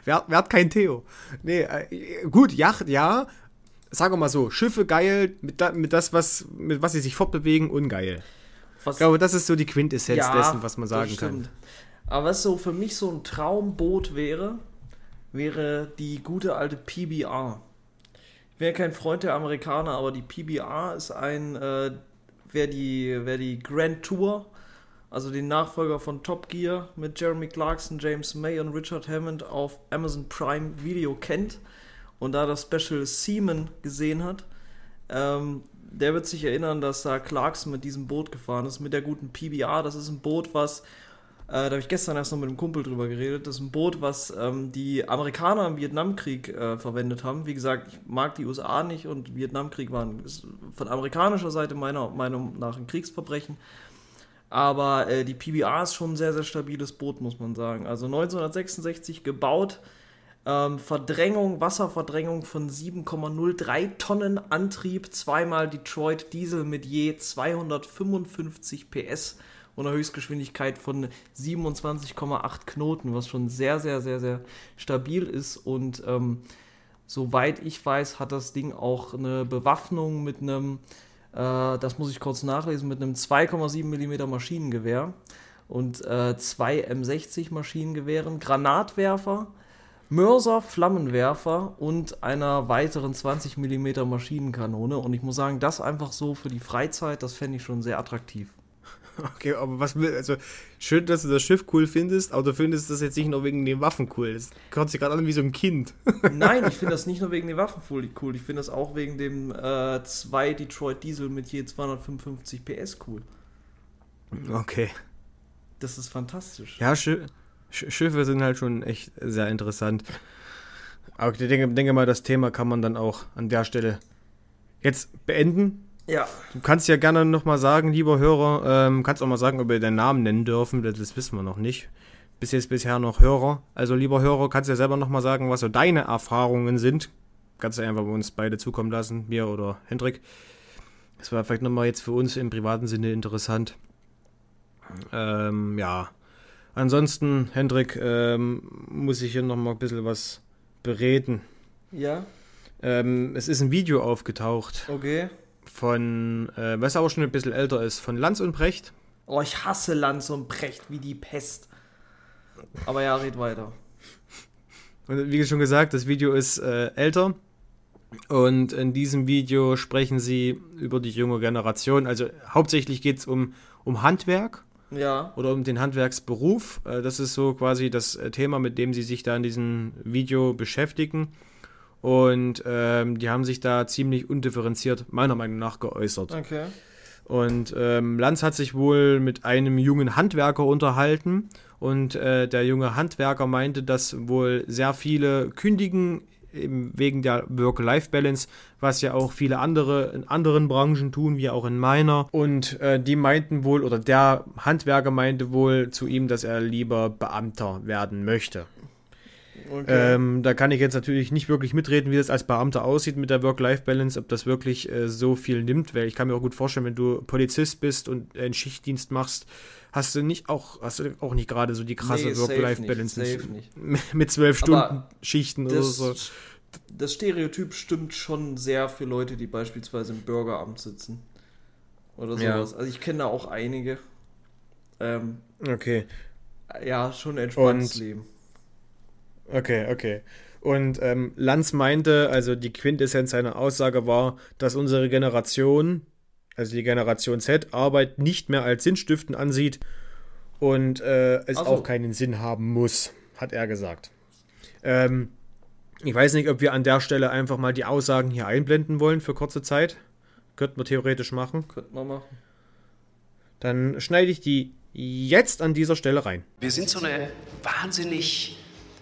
wer, wer, hat kein Theo? Nee, äh, gut, Yacht, ja. Sagen wir mal so, Schiffe geil, mit, mit das, was, mit was sie sich fortbewegen, ungeil. Was, ich glaube, das ist so die Quintessenz ja, dessen, was man sagen kann. Aber was so für mich so ein Traumboot wäre, wäre die gute alte PBR. Ich wäre kein Freund der Amerikaner, aber die PBR ist ein äh, wer die, wer die Grand Tour, also den Nachfolger von Top Gear mit Jeremy Clarkson, James May und Richard Hammond auf Amazon Prime Video kennt und da das Special Seaman gesehen hat, ähm, der wird sich erinnern, dass da Clarkson mit diesem Boot gefahren ist, mit der guten PBR. Das ist ein Boot, was äh, da habe ich gestern erst noch mit einem Kumpel drüber geredet. Das ist ein Boot, was ähm, die Amerikaner im Vietnamkrieg äh, verwendet haben. Wie gesagt, ich mag die USA nicht und Vietnamkrieg war von amerikanischer Seite meiner Meinung nach ein Kriegsverbrechen. Aber äh, die PBR ist schon ein sehr, sehr stabiles Boot, muss man sagen. Also 1966 gebaut. Ähm, Verdrängung, Wasserverdrängung von 7,03 Tonnen Antrieb, zweimal Detroit Diesel mit je 255 PS und einer Höchstgeschwindigkeit von 27,8 Knoten, was schon sehr, sehr, sehr, sehr stabil ist. Und ähm, soweit ich weiß, hat das Ding auch eine Bewaffnung mit einem, äh, das muss ich kurz nachlesen, mit einem 2,7 mm Maschinengewehr und äh, zwei M60 Maschinengewehren, Granatwerfer, Mörser, Flammenwerfer und einer weiteren 20 mm Maschinenkanone. Und ich muss sagen, das einfach so für die Freizeit, das fände ich schon sehr attraktiv. Okay, aber was will, also schön, dass du das Schiff cool findest, aber du findest das jetzt nicht nur wegen den Waffen cool. Das hört sich gerade an wie so ein Kind. Nein, ich finde das nicht nur wegen den Waffen cool, ich finde das auch wegen dem 2 äh, Detroit Diesel mit je 255 PS cool. Okay. Das ist fantastisch. Ja, Sch Schiffe sind halt schon echt sehr interessant. Aber ich denke, denke mal, das Thema kann man dann auch an der Stelle jetzt beenden. Ja. Du kannst ja gerne nochmal sagen, lieber Hörer, ähm, kannst auch mal sagen, ob wir deinen Namen nennen dürfen, das wissen wir noch nicht. Bis jetzt bisher noch Hörer. Also lieber Hörer, kannst ja selber nochmal sagen, was so deine Erfahrungen sind. Kannst du einfach bei uns beide zukommen lassen, mir oder Hendrik. Das war vielleicht nochmal jetzt für uns im privaten Sinne interessant. Ähm, ja. Ansonsten, Hendrik, ähm, muss ich hier nochmal ein bisschen was bereden. Ja. Ähm, es ist ein Video aufgetaucht. Okay von, äh, was aber schon ein bisschen älter ist, von Lanz und Brecht. Oh, ich hasse Lanz und Brecht wie die Pest. Aber ja, red weiter. Und wie schon gesagt, das Video ist äh, älter. Und in diesem Video sprechen sie über die junge Generation. Also hauptsächlich geht es um, um Handwerk. Ja. Oder um den Handwerksberuf. Äh, das ist so quasi das äh, Thema, mit dem sie sich da in diesem Video beschäftigen. Und ähm, die haben sich da ziemlich undifferenziert, meiner Meinung nach, geäußert. Okay. Und ähm, Lanz hat sich wohl mit einem jungen Handwerker unterhalten. Und äh, der junge Handwerker meinte, dass wohl sehr viele kündigen eben wegen der Work-Life-Balance, was ja auch viele andere in anderen Branchen tun, wie auch in meiner. Und äh, die meinten wohl, oder der Handwerker meinte wohl zu ihm, dass er lieber Beamter werden möchte. Okay. Ähm, da kann ich jetzt natürlich nicht wirklich mitreden, wie das als Beamter aussieht mit der Work-Life-Balance, ob das wirklich äh, so viel nimmt, weil ich kann mir auch gut vorstellen, wenn du Polizist bist und einen Schichtdienst machst, hast du nicht auch, hast du auch nicht gerade so die krasse nee, Work-Life-Balance mit zwölf Stunden Schichten oder so. Das Stereotyp stimmt schon sehr für Leute, die beispielsweise im Bürgeramt sitzen. Oder sowas. Ja. Also ich kenne da auch einige. Ähm, okay. Ja, schon ein entspanntes Leben. Okay, okay. Und ähm, Lanz meinte, also die Quintessenz seiner Aussage war, dass unsere Generation also die Generation Z, Arbeit nicht mehr als sinnstiftend ansieht und äh, es so. auch keinen Sinn haben muss, hat er gesagt. Ähm, ich weiß nicht, ob wir an der Stelle einfach mal die Aussagen hier einblenden wollen für kurze Zeit. Könnten wir theoretisch machen. Könnten wir machen. Dann schneide ich die jetzt an dieser Stelle rein. Wir sind so eine wahnsinnig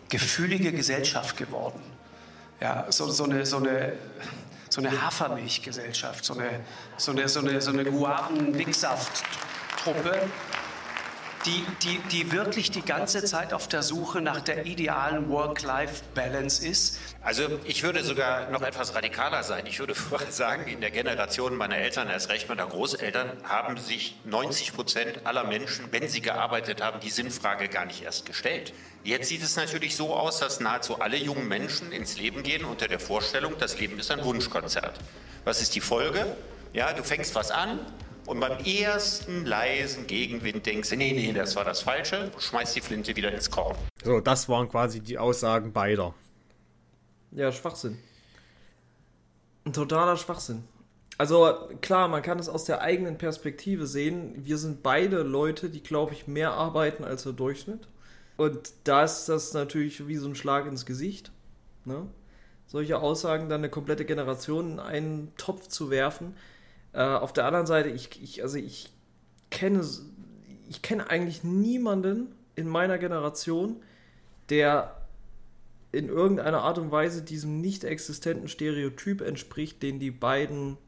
gefühlige Gesellschaft geworden. Ja, so, so, eine, so eine so eine Hafermilchgesellschaft, so eine, so eine, so eine, so eine Guaven-Dicksaft-Truppe, die, die, die wirklich die ganze Zeit auf der Suche nach der idealen Work-Life-Balance ist. Also ich würde sogar noch etwas radikaler sein. Ich würde sagen, in der Generation meiner Eltern, erst recht meiner Großeltern, haben sich 90 Prozent aller Menschen, wenn sie gearbeitet haben, die Sinnfrage gar nicht erst gestellt. Jetzt sieht es natürlich so aus, dass nahezu alle jungen Menschen ins Leben gehen unter der Vorstellung, das Leben ist ein Wunschkonzert. Was ist die Folge? Ja, du fängst was an, und beim ersten leisen Gegenwind denkst du, nee, nee, das war das Falsche, schmeißt die Flinte wieder ins Korn. So, das waren quasi die Aussagen beider. Ja, Schwachsinn. Ein totaler Schwachsinn. Also klar, man kann es aus der eigenen Perspektive sehen. Wir sind beide Leute, die, glaube ich, mehr arbeiten als der Durchschnitt. Und da ist das natürlich wie so ein Schlag ins Gesicht. Ne? Solche Aussagen dann eine komplette Generation in einen Topf zu werfen. Äh, auf der anderen Seite, ich, ich also ich kenne, ich kenne eigentlich niemanden in meiner Generation, der in irgendeiner Art und Weise diesem nicht existenten Stereotyp entspricht, den die beiden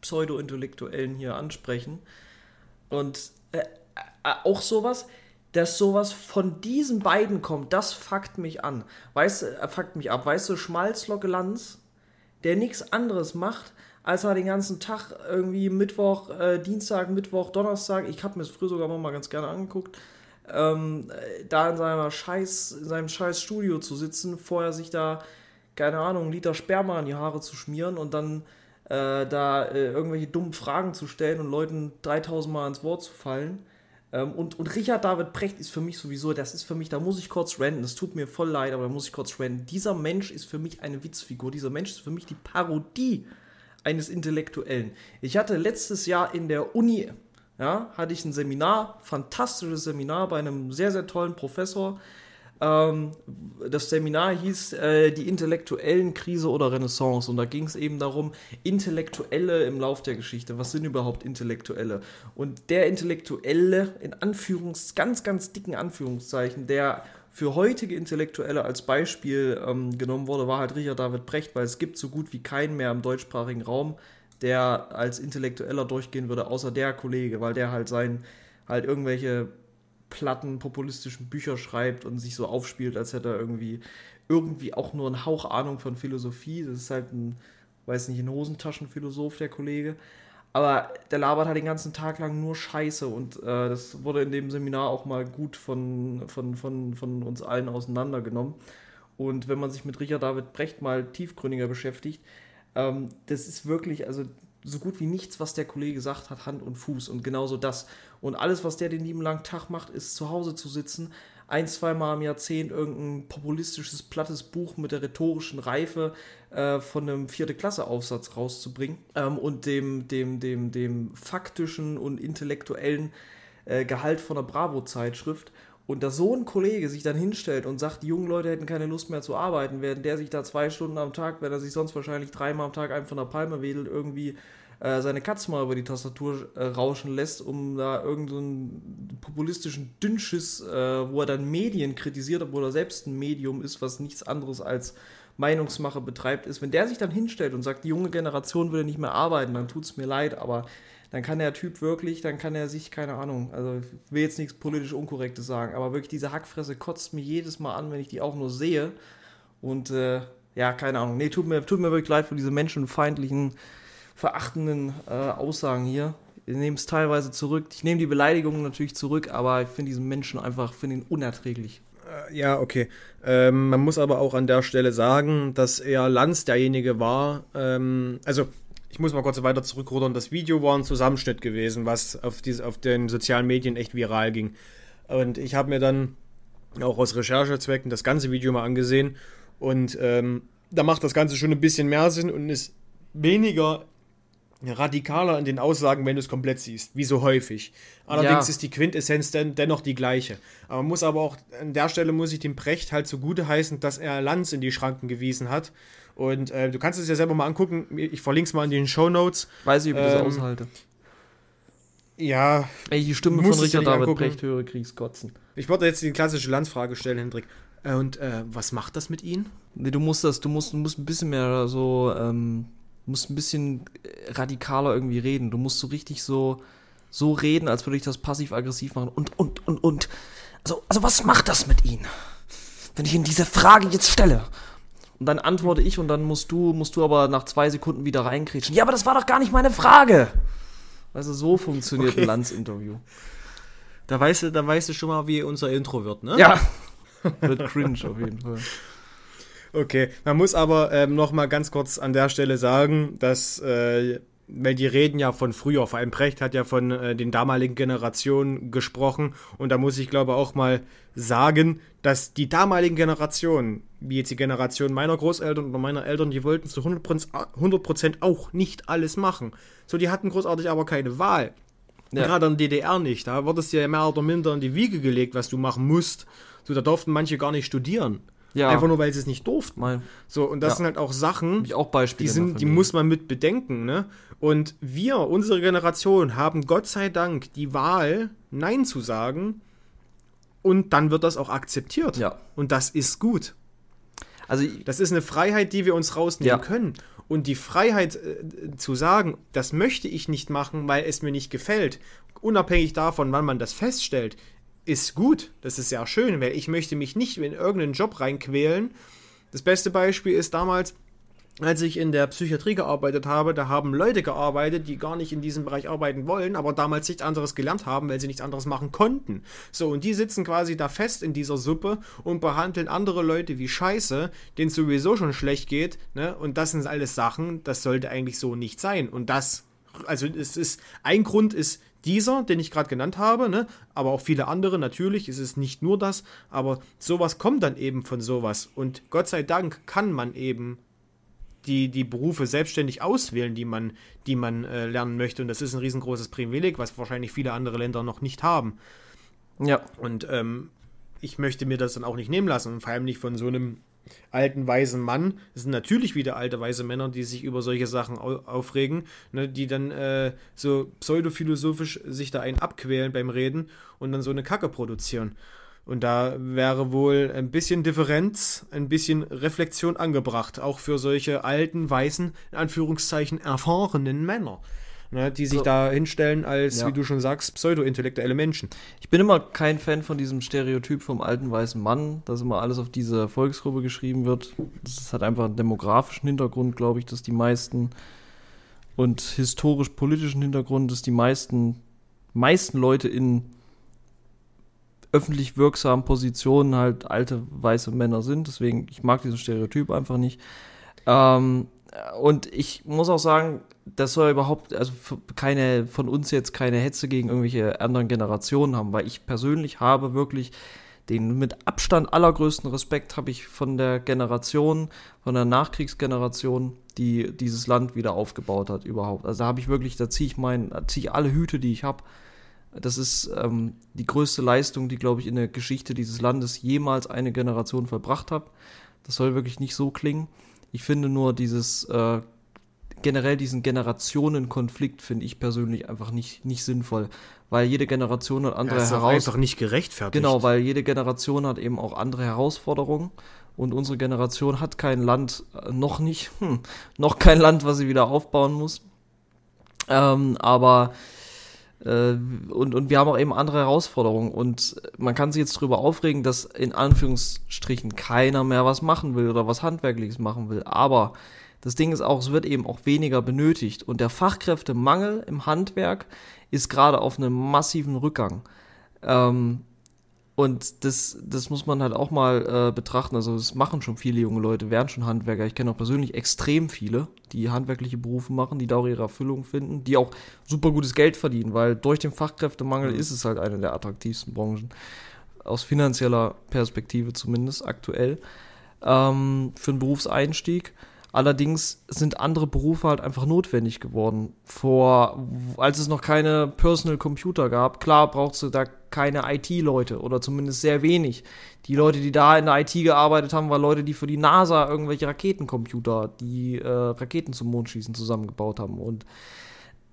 Pseudo-Intellektuellen hier ansprechen. Und äh, äh, auch sowas, dass sowas von diesen beiden kommt, das fuckt mich an. Weißt du, äh, fuckt mich ab. Weißt du, Schmalzlocke Lanz, der nichts anderes macht, als er den ganzen Tag irgendwie Mittwoch, äh, Dienstag, Mittwoch, Donnerstag, ich habe mir das früher sogar mal ganz gerne angeguckt, ähm, da in seiner scheiß, in seinem scheiß Studio zu sitzen, vorher sich da, keine Ahnung, einen Liter Sperma in die Haare zu schmieren und dann äh, da äh, irgendwelche dummen Fragen zu stellen und Leuten 3000 Mal ins Wort zu fallen. Ähm, und, und Richard David Precht ist für mich sowieso, das ist für mich, da muss ich kurz renten, es tut mir voll leid, aber da muss ich kurz renten. Dieser Mensch ist für mich eine Witzfigur, dieser Mensch ist für mich die Parodie eines Intellektuellen. Ich hatte letztes Jahr in der Uni ja, hatte ich ein Seminar, fantastisches Seminar bei einem sehr, sehr tollen Professor. Ähm, das Seminar hieß äh, die intellektuellen Krise oder Renaissance und da ging es eben darum, Intellektuelle im Lauf der Geschichte. Was sind überhaupt Intellektuelle? Und der Intellektuelle, in Anführungs, ganz, ganz dicken Anführungszeichen, der für heutige Intellektuelle als Beispiel ähm, genommen wurde, war halt Richard David Brecht, weil es gibt so gut wie keinen mehr im deutschsprachigen Raum, der als Intellektueller durchgehen würde, außer der Kollege, weil der halt sein, halt irgendwelche platten, populistischen Bücher schreibt und sich so aufspielt, als hätte er irgendwie, irgendwie auch nur einen Hauch Ahnung von Philosophie. Das ist halt ein, weiß nicht, ein Hosentaschenphilosoph, der Kollege. Aber der labert halt den ganzen Tag lang nur Scheiße und äh, das wurde in dem Seminar auch mal gut von, von, von, von uns allen auseinandergenommen. Und wenn man sich mit Richard David Brecht mal tiefgründiger beschäftigt, ähm, das ist wirklich, also so gut wie nichts, was der Kollege sagt, hat Hand und Fuß und genauso das. Und alles, was der den lieben langen Tag macht, ist zu Hause zu sitzen, ein, zweimal im Jahrzehnt irgendein populistisches, plattes Buch mit der rhetorischen Reife äh, von einem vierte Klasse-Aufsatz rauszubringen ähm, und dem, dem, dem, dem faktischen und intellektuellen äh, Gehalt von einer Bravo-Zeitschrift. Und dass so ein Kollege sich dann hinstellt und sagt, die jungen Leute hätten keine Lust mehr zu arbeiten, während der sich da zwei Stunden am Tag, wenn er sich sonst wahrscheinlich dreimal am Tag einfach von der Palme wedelt, irgendwie äh, seine Katze mal über die Tastatur äh, rauschen lässt, um da irgendeinen so populistischen Dünnschiss, äh, wo er dann Medien kritisiert, obwohl er selbst ein Medium ist, was nichts anderes als Meinungsmache betreibt, ist, wenn der sich dann hinstellt und sagt, die junge Generation würde nicht mehr arbeiten, dann tut es mir leid, aber dann kann der Typ wirklich, dann kann er sich, keine Ahnung, also ich will jetzt nichts politisch Unkorrektes sagen, aber wirklich diese Hackfresse kotzt mir jedes Mal an, wenn ich die auch nur sehe. Und äh, ja, keine Ahnung. Nee, tut mir, tut mir wirklich leid für diese menschenfeindlichen, verachtenden äh, Aussagen hier. Ich nehme es teilweise zurück. Ich nehme die Beleidigungen natürlich zurück, aber ich finde diesen Menschen einfach, finde ihn unerträglich. Ja, okay. Ähm, man muss aber auch an der Stelle sagen, dass er Lanz derjenige war. Ähm, also, ich muss mal kurz weiter zurückrudern. Das Video war ein Zusammenschnitt gewesen, was auf, diese, auf den sozialen Medien echt viral ging. Und ich habe mir dann auch aus Recherchezwecken das ganze Video mal angesehen. Und ähm, da macht das Ganze schon ein bisschen mehr Sinn und ist weniger radikaler in den Aussagen, wenn du es komplett siehst, wie so häufig. Allerdings ja. ist die Quintessenz den, dennoch die gleiche. Aber man muss aber auch, an der Stelle muss ich dem Precht halt zugute heißen, dass er Lanz in die Schranken gewiesen hat. Und äh, du kannst es ja selber mal angucken. Ich verlinke es mal in den Show Notes. Weiß ich, ich ähm, das aushalte. Ja. Wenn ich die Stimme von Richard David angucken. Precht höre, krieg's kotzen. Ich wollte jetzt die klassische Landsfrage stellen, Hendrik. Äh, und äh, was macht das mit Ihnen? Nee, du musst das, du musst, du musst ein bisschen mehr so, ähm, musst ein bisschen radikaler irgendwie reden. Du musst so richtig so, so reden, als würde ich das passiv-aggressiv machen. Und, und, und, und. Also, also was macht das mit Ihnen? Wenn ich Ihnen diese Frage jetzt stelle. Und dann antworte ich und dann musst du, musst du aber nach zwei Sekunden wieder reinkrätschen. Ja, aber das war doch gar nicht meine Frage. Also so funktioniert okay. ein Lanz-Interview. Da weißt du, da weißt du schon mal, wie unser Intro wird, ne? Ja. wird cringe auf jeden Fall. Okay, man muss aber ähm, noch mal ganz kurz an der Stelle sagen, dass äh, weil die reden ja von früher, vor allem Brecht hat ja von äh, den damaligen Generationen gesprochen und da muss ich glaube auch mal sagen, dass die damaligen Generationen, wie jetzt die Generation meiner Großeltern oder meiner Eltern, die wollten zu 100%, 100 auch nicht alles machen. So, die hatten großartig aber keine Wahl. Ja. Gerade in der DDR nicht. Da wurde es ja mehr oder minder in die Wiege gelegt, was du machen musst. So, da durften manche gar nicht studieren. Ja. Einfach nur, weil sie es nicht durften. Mein, so, und das ja. sind halt auch Sachen, auch die, sind, die muss man mit bedenken. Ne? Und wir, unsere Generation, haben Gott sei Dank die Wahl, Nein zu sagen. Und dann wird das auch akzeptiert. Ja. Und das ist gut. Also, das ist eine Freiheit, die wir uns rausnehmen ja. können. Und die Freiheit äh, zu sagen, das möchte ich nicht machen, weil es mir nicht gefällt, unabhängig davon, wann man das feststellt, ist gut. Das ist ja schön, weil ich möchte mich nicht in irgendeinen Job reinquälen. Das beste Beispiel ist damals, als ich in der Psychiatrie gearbeitet habe, da haben Leute gearbeitet, die gar nicht in diesem Bereich arbeiten wollen, aber damals nichts anderes gelernt haben, weil sie nichts anderes machen konnten. So, und die sitzen quasi da fest in dieser Suppe und behandeln andere Leute wie Scheiße, denen es sowieso schon schlecht geht, ne? Und das sind alles Sachen, das sollte eigentlich so nicht sein. Und das, also es ist, ein Grund ist dieser, den ich gerade genannt habe, ne? aber auch viele andere, natürlich ist es nicht nur das, aber sowas kommt dann eben von sowas. Und Gott sei Dank kann man eben die, die Berufe selbstständig auswählen, die man, die man äh, lernen möchte. Und das ist ein riesengroßes Privileg, was wahrscheinlich viele andere Länder noch nicht haben. Ja. Und ähm, ich möchte mir das dann auch nicht nehmen lassen und vor allem nicht von so einem alten weisen Mann. Es sind natürlich wieder alte weise Männer, die sich über solche Sachen au aufregen, ne, die dann äh, so pseudophilosophisch sich da einen abquälen beim Reden und dann so eine Kacke produzieren. Und da wäre wohl ein bisschen Differenz, ein bisschen Reflexion angebracht, auch für solche alten, weißen, in Anführungszeichen erfahrenen Männer ne, die sich so. da hinstellen als, ja. wie du schon sagst, pseudo-intellektuelle Menschen. Ich bin immer kein Fan von diesem Stereotyp vom alten weißen Mann, dass immer alles auf diese Volksgruppe geschrieben wird. Das hat einfach einen demografischen Hintergrund, glaube ich, dass die meisten und historisch-politischen Hintergrund, dass die meisten, meisten Leute in öffentlich wirksamen Positionen halt alte weiße Männer sind. Deswegen, ich mag diesen Stereotyp einfach nicht. Ähm, und ich muss auch sagen, das soll überhaupt, also keine, von uns jetzt keine Hetze gegen irgendwelche anderen Generationen haben, weil ich persönlich habe wirklich den mit Abstand allergrößten Respekt habe ich von der Generation, von der Nachkriegsgeneration, die dieses Land wieder aufgebaut hat überhaupt. Also da habe ich wirklich, da ziehe ich mein, ziehe ich alle Hüte, die ich habe. Das ist ähm, die größte Leistung, die, glaube ich, in der Geschichte dieses Landes jemals eine Generation verbracht hat. Das soll wirklich nicht so klingen. Ich finde nur dieses äh, generell diesen Generationenkonflikt finde ich persönlich einfach nicht, nicht sinnvoll, weil jede Generation hat andere ja, Herausforderungen. einfach nicht gerechtfertigt. Genau, weil jede Generation hat eben auch andere Herausforderungen und unsere Generation hat kein Land, äh, noch nicht, hm, noch kein Land, was sie wieder aufbauen muss. Ähm, aber und, und wir haben auch eben andere Herausforderungen und man kann sich jetzt darüber aufregen, dass in Anführungsstrichen keiner mehr was machen will oder was Handwerkliches machen will, aber das Ding ist auch, es wird eben auch weniger benötigt. Und der Fachkräftemangel im Handwerk ist gerade auf einem massiven Rückgang. Ähm, und das, das muss man halt auch mal äh, betrachten. Also, das machen schon viele junge Leute, werden schon Handwerker. Ich kenne auch persönlich extrem viele, die handwerkliche Berufe machen, die da auch ihre Erfüllung finden, die auch super gutes Geld verdienen, weil durch den Fachkräftemangel mhm. ist es halt eine der attraktivsten Branchen. Aus finanzieller Perspektive zumindest aktuell. Ähm, für einen Berufseinstieg. Allerdings sind andere Berufe halt einfach notwendig geworden. Vor, als es noch keine Personal Computer gab, klar brauchst du da keine IT-Leute oder zumindest sehr wenig. Die Leute, die da in der IT gearbeitet haben, waren Leute, die für die NASA irgendwelche Raketencomputer, die äh, Raketen zum Mond schießen, zusammengebaut haben. Und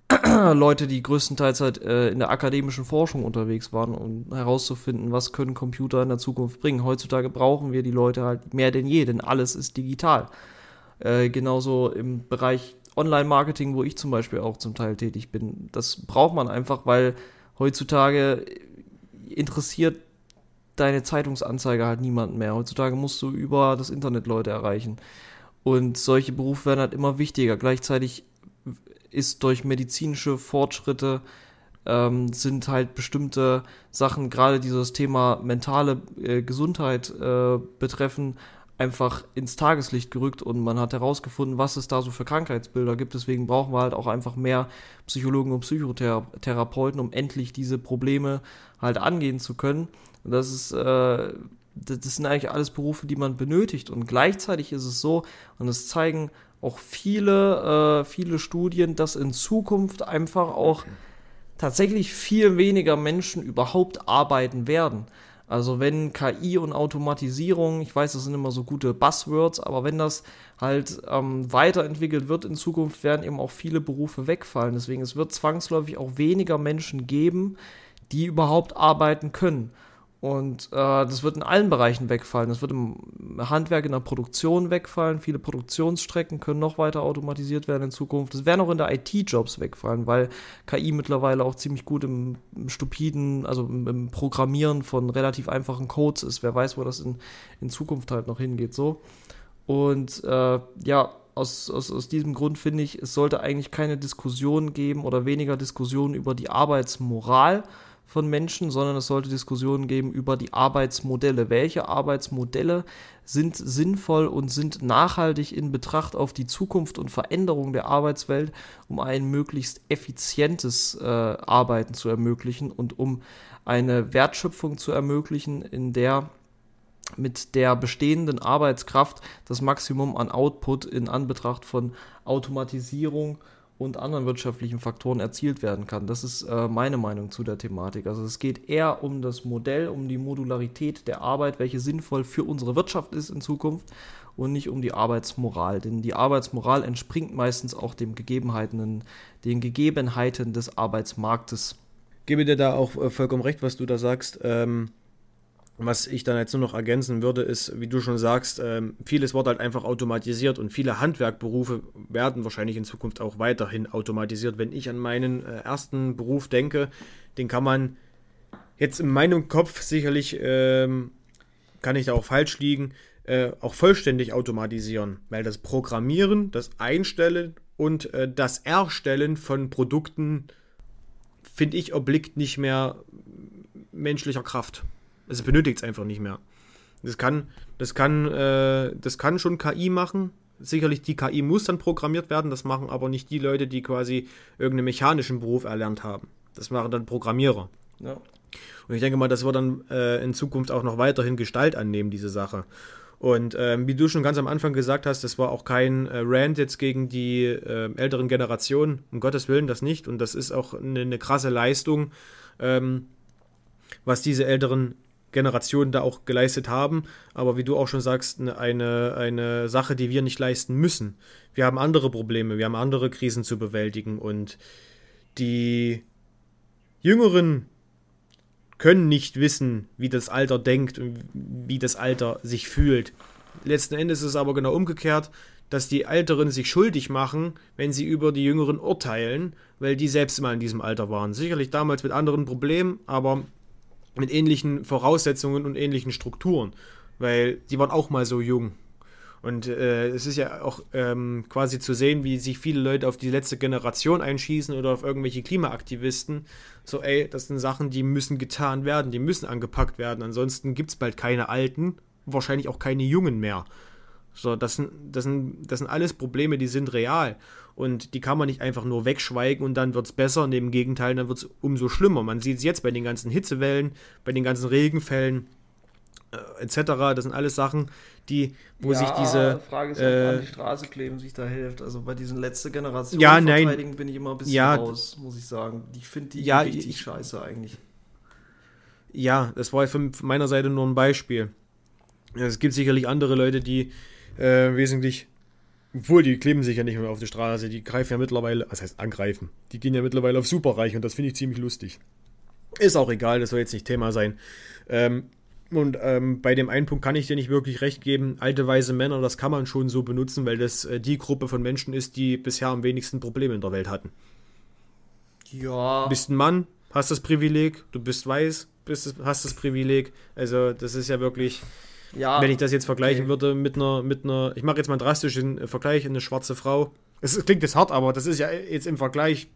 Leute, die größtenteils halt äh, in der akademischen Forschung unterwegs waren, um herauszufinden, was können Computer in der Zukunft bringen. Heutzutage brauchen wir die Leute halt mehr denn je, denn alles ist digital. Äh, genauso im Bereich Online-Marketing, wo ich zum Beispiel auch zum Teil tätig bin. Das braucht man einfach, weil heutzutage interessiert deine Zeitungsanzeige halt niemanden mehr. Heutzutage musst du über das Internet Leute erreichen. Und solche Berufe werden halt immer wichtiger. Gleichzeitig ist durch medizinische Fortschritte ähm, sind halt bestimmte Sachen, gerade dieses Thema mentale äh, Gesundheit äh, betreffen, einfach ins Tageslicht gerückt und man hat herausgefunden, was es da so für Krankheitsbilder gibt. Deswegen brauchen wir halt auch einfach mehr Psychologen und Psychotherapeuten, um endlich diese Probleme halt angehen zu können. Und das ist, äh, das sind eigentlich alles Berufe, die man benötigt. Und gleichzeitig ist es so, und das zeigen auch viele, äh, viele Studien, dass in Zukunft einfach auch tatsächlich viel weniger Menschen überhaupt arbeiten werden. Also wenn KI und Automatisierung, ich weiß, das sind immer so gute Buzzwords, aber wenn das halt ähm, weiterentwickelt wird in Zukunft, werden eben auch viele Berufe wegfallen. Deswegen es wird zwangsläufig auch weniger Menschen geben, die überhaupt arbeiten können. Und äh, das wird in allen Bereichen wegfallen. Das wird im Handwerk, in der Produktion wegfallen. Viele Produktionsstrecken können noch weiter automatisiert werden in Zukunft. Es werden auch in der IT-Jobs wegfallen, weil KI mittlerweile auch ziemlich gut im, im stupiden, also im, im, Programmieren von relativ einfachen Codes ist. Wer weiß, wo das in, in Zukunft halt noch hingeht. So. Und äh, ja, aus, aus, aus diesem Grund finde ich, es sollte eigentlich keine Diskussion geben oder weniger Diskussionen über die Arbeitsmoral von Menschen, sondern es sollte Diskussionen geben über die Arbeitsmodelle. Welche Arbeitsmodelle sind sinnvoll und sind nachhaltig in Betracht auf die Zukunft und Veränderung der Arbeitswelt, um ein möglichst effizientes äh, Arbeiten zu ermöglichen und um eine Wertschöpfung zu ermöglichen, in der mit der bestehenden Arbeitskraft das Maximum an Output in Anbetracht von Automatisierung und anderen wirtschaftlichen Faktoren erzielt werden kann. Das ist äh, meine Meinung zu der Thematik. Also es geht eher um das Modell, um die Modularität der Arbeit, welche sinnvoll für unsere Wirtschaft ist in Zukunft und nicht um die Arbeitsmoral. Denn die Arbeitsmoral entspringt meistens auch dem Gegebenheiten, den Gegebenheiten des Arbeitsmarktes. Ich gebe dir da auch äh, vollkommen recht, was du da sagst. Ähm was ich dann jetzt nur noch ergänzen würde, ist, wie du schon sagst, ähm, vieles wird halt einfach automatisiert und viele Handwerkberufe werden wahrscheinlich in Zukunft auch weiterhin automatisiert. Wenn ich an meinen äh, ersten Beruf denke, den kann man jetzt in meinem Kopf sicherlich, ähm, kann ich da auch falsch liegen, äh, auch vollständig automatisieren, weil das Programmieren, das Einstellen und äh, das Erstellen von Produkten, finde ich, obliegt nicht mehr menschlicher Kraft. Es benötigt es einfach nicht mehr. Das kann, das kann, äh, das kann schon KI machen. Sicherlich die KI muss dann programmiert werden. Das machen aber nicht die Leute, die quasi irgendeinen mechanischen Beruf erlernt haben. Das machen dann Programmierer. Ja. Und ich denke mal, das wird dann äh, in Zukunft auch noch weiterhin Gestalt annehmen, diese Sache. Und ähm, wie du schon ganz am Anfang gesagt hast, das war auch kein äh, Rant jetzt gegen die äh, älteren Generationen, um Gottes Willen das nicht. Und das ist auch eine, eine krasse Leistung, ähm, was diese älteren Generationen da auch geleistet haben. Aber wie du auch schon sagst, eine, eine Sache, die wir nicht leisten müssen. Wir haben andere Probleme, wir haben andere Krisen zu bewältigen und die jüngeren können nicht wissen, wie das Alter denkt und wie das Alter sich fühlt. Letzten Endes ist es aber genau umgekehrt, dass die Älteren sich schuldig machen, wenn sie über die Jüngeren urteilen, weil die selbst mal in diesem Alter waren. Sicherlich damals mit anderen Problemen, aber mit ähnlichen Voraussetzungen und ähnlichen Strukturen, weil die waren auch mal so jung. Und äh, es ist ja auch ähm, quasi zu sehen, wie sich viele Leute auf die letzte Generation einschießen oder auf irgendwelche Klimaaktivisten. So, ey, das sind Sachen, die müssen getan werden, die müssen angepackt werden. Ansonsten gibt es bald keine Alten, wahrscheinlich auch keine Jungen mehr. So, das sind, das, sind, das sind alles Probleme, die sind real. Und die kann man nicht einfach nur wegschweigen und dann wird es besser. Und im Gegenteil, dann wird es umso schlimmer. Man sieht es jetzt bei den ganzen Hitzewellen, bei den ganzen Regenfällen äh, etc. Das sind alles Sachen, die, wo ja, sich diese. Die Frage ist, ob äh, an die Straße kleben sich da hilft. Also bei diesen letzten Generationen ja, nein, bin ich immer ein bisschen ja, raus, muss ich sagen. Ich finde die ja, richtig ich, scheiße eigentlich. Ja, das war von meiner Seite nur ein Beispiel. Es gibt sicherlich andere Leute, die äh, wesentlich obwohl, die kleben sich ja nicht mehr auf die Straße, die greifen ja mittlerweile, was heißt angreifen? Die gehen ja mittlerweile auf Superreich und das finde ich ziemlich lustig. Ist auch egal, das soll jetzt nicht Thema sein. Ähm, und ähm, bei dem einen Punkt kann ich dir nicht wirklich recht geben. Alte weise Männer, das kann man schon so benutzen, weil das äh, die Gruppe von Menschen ist, die bisher am wenigsten Probleme in der Welt hatten. Ja. Du bist ein Mann, hast das Privileg, du bist weiß, bist, hast das Privileg. Also, das ist ja wirklich. Ja, wenn ich das jetzt vergleichen okay. würde mit einer, mit einer, ich mache jetzt mal einen drastischen Vergleich, eine schwarze Frau. Es klingt jetzt hart, aber das ist ja jetzt im Vergleich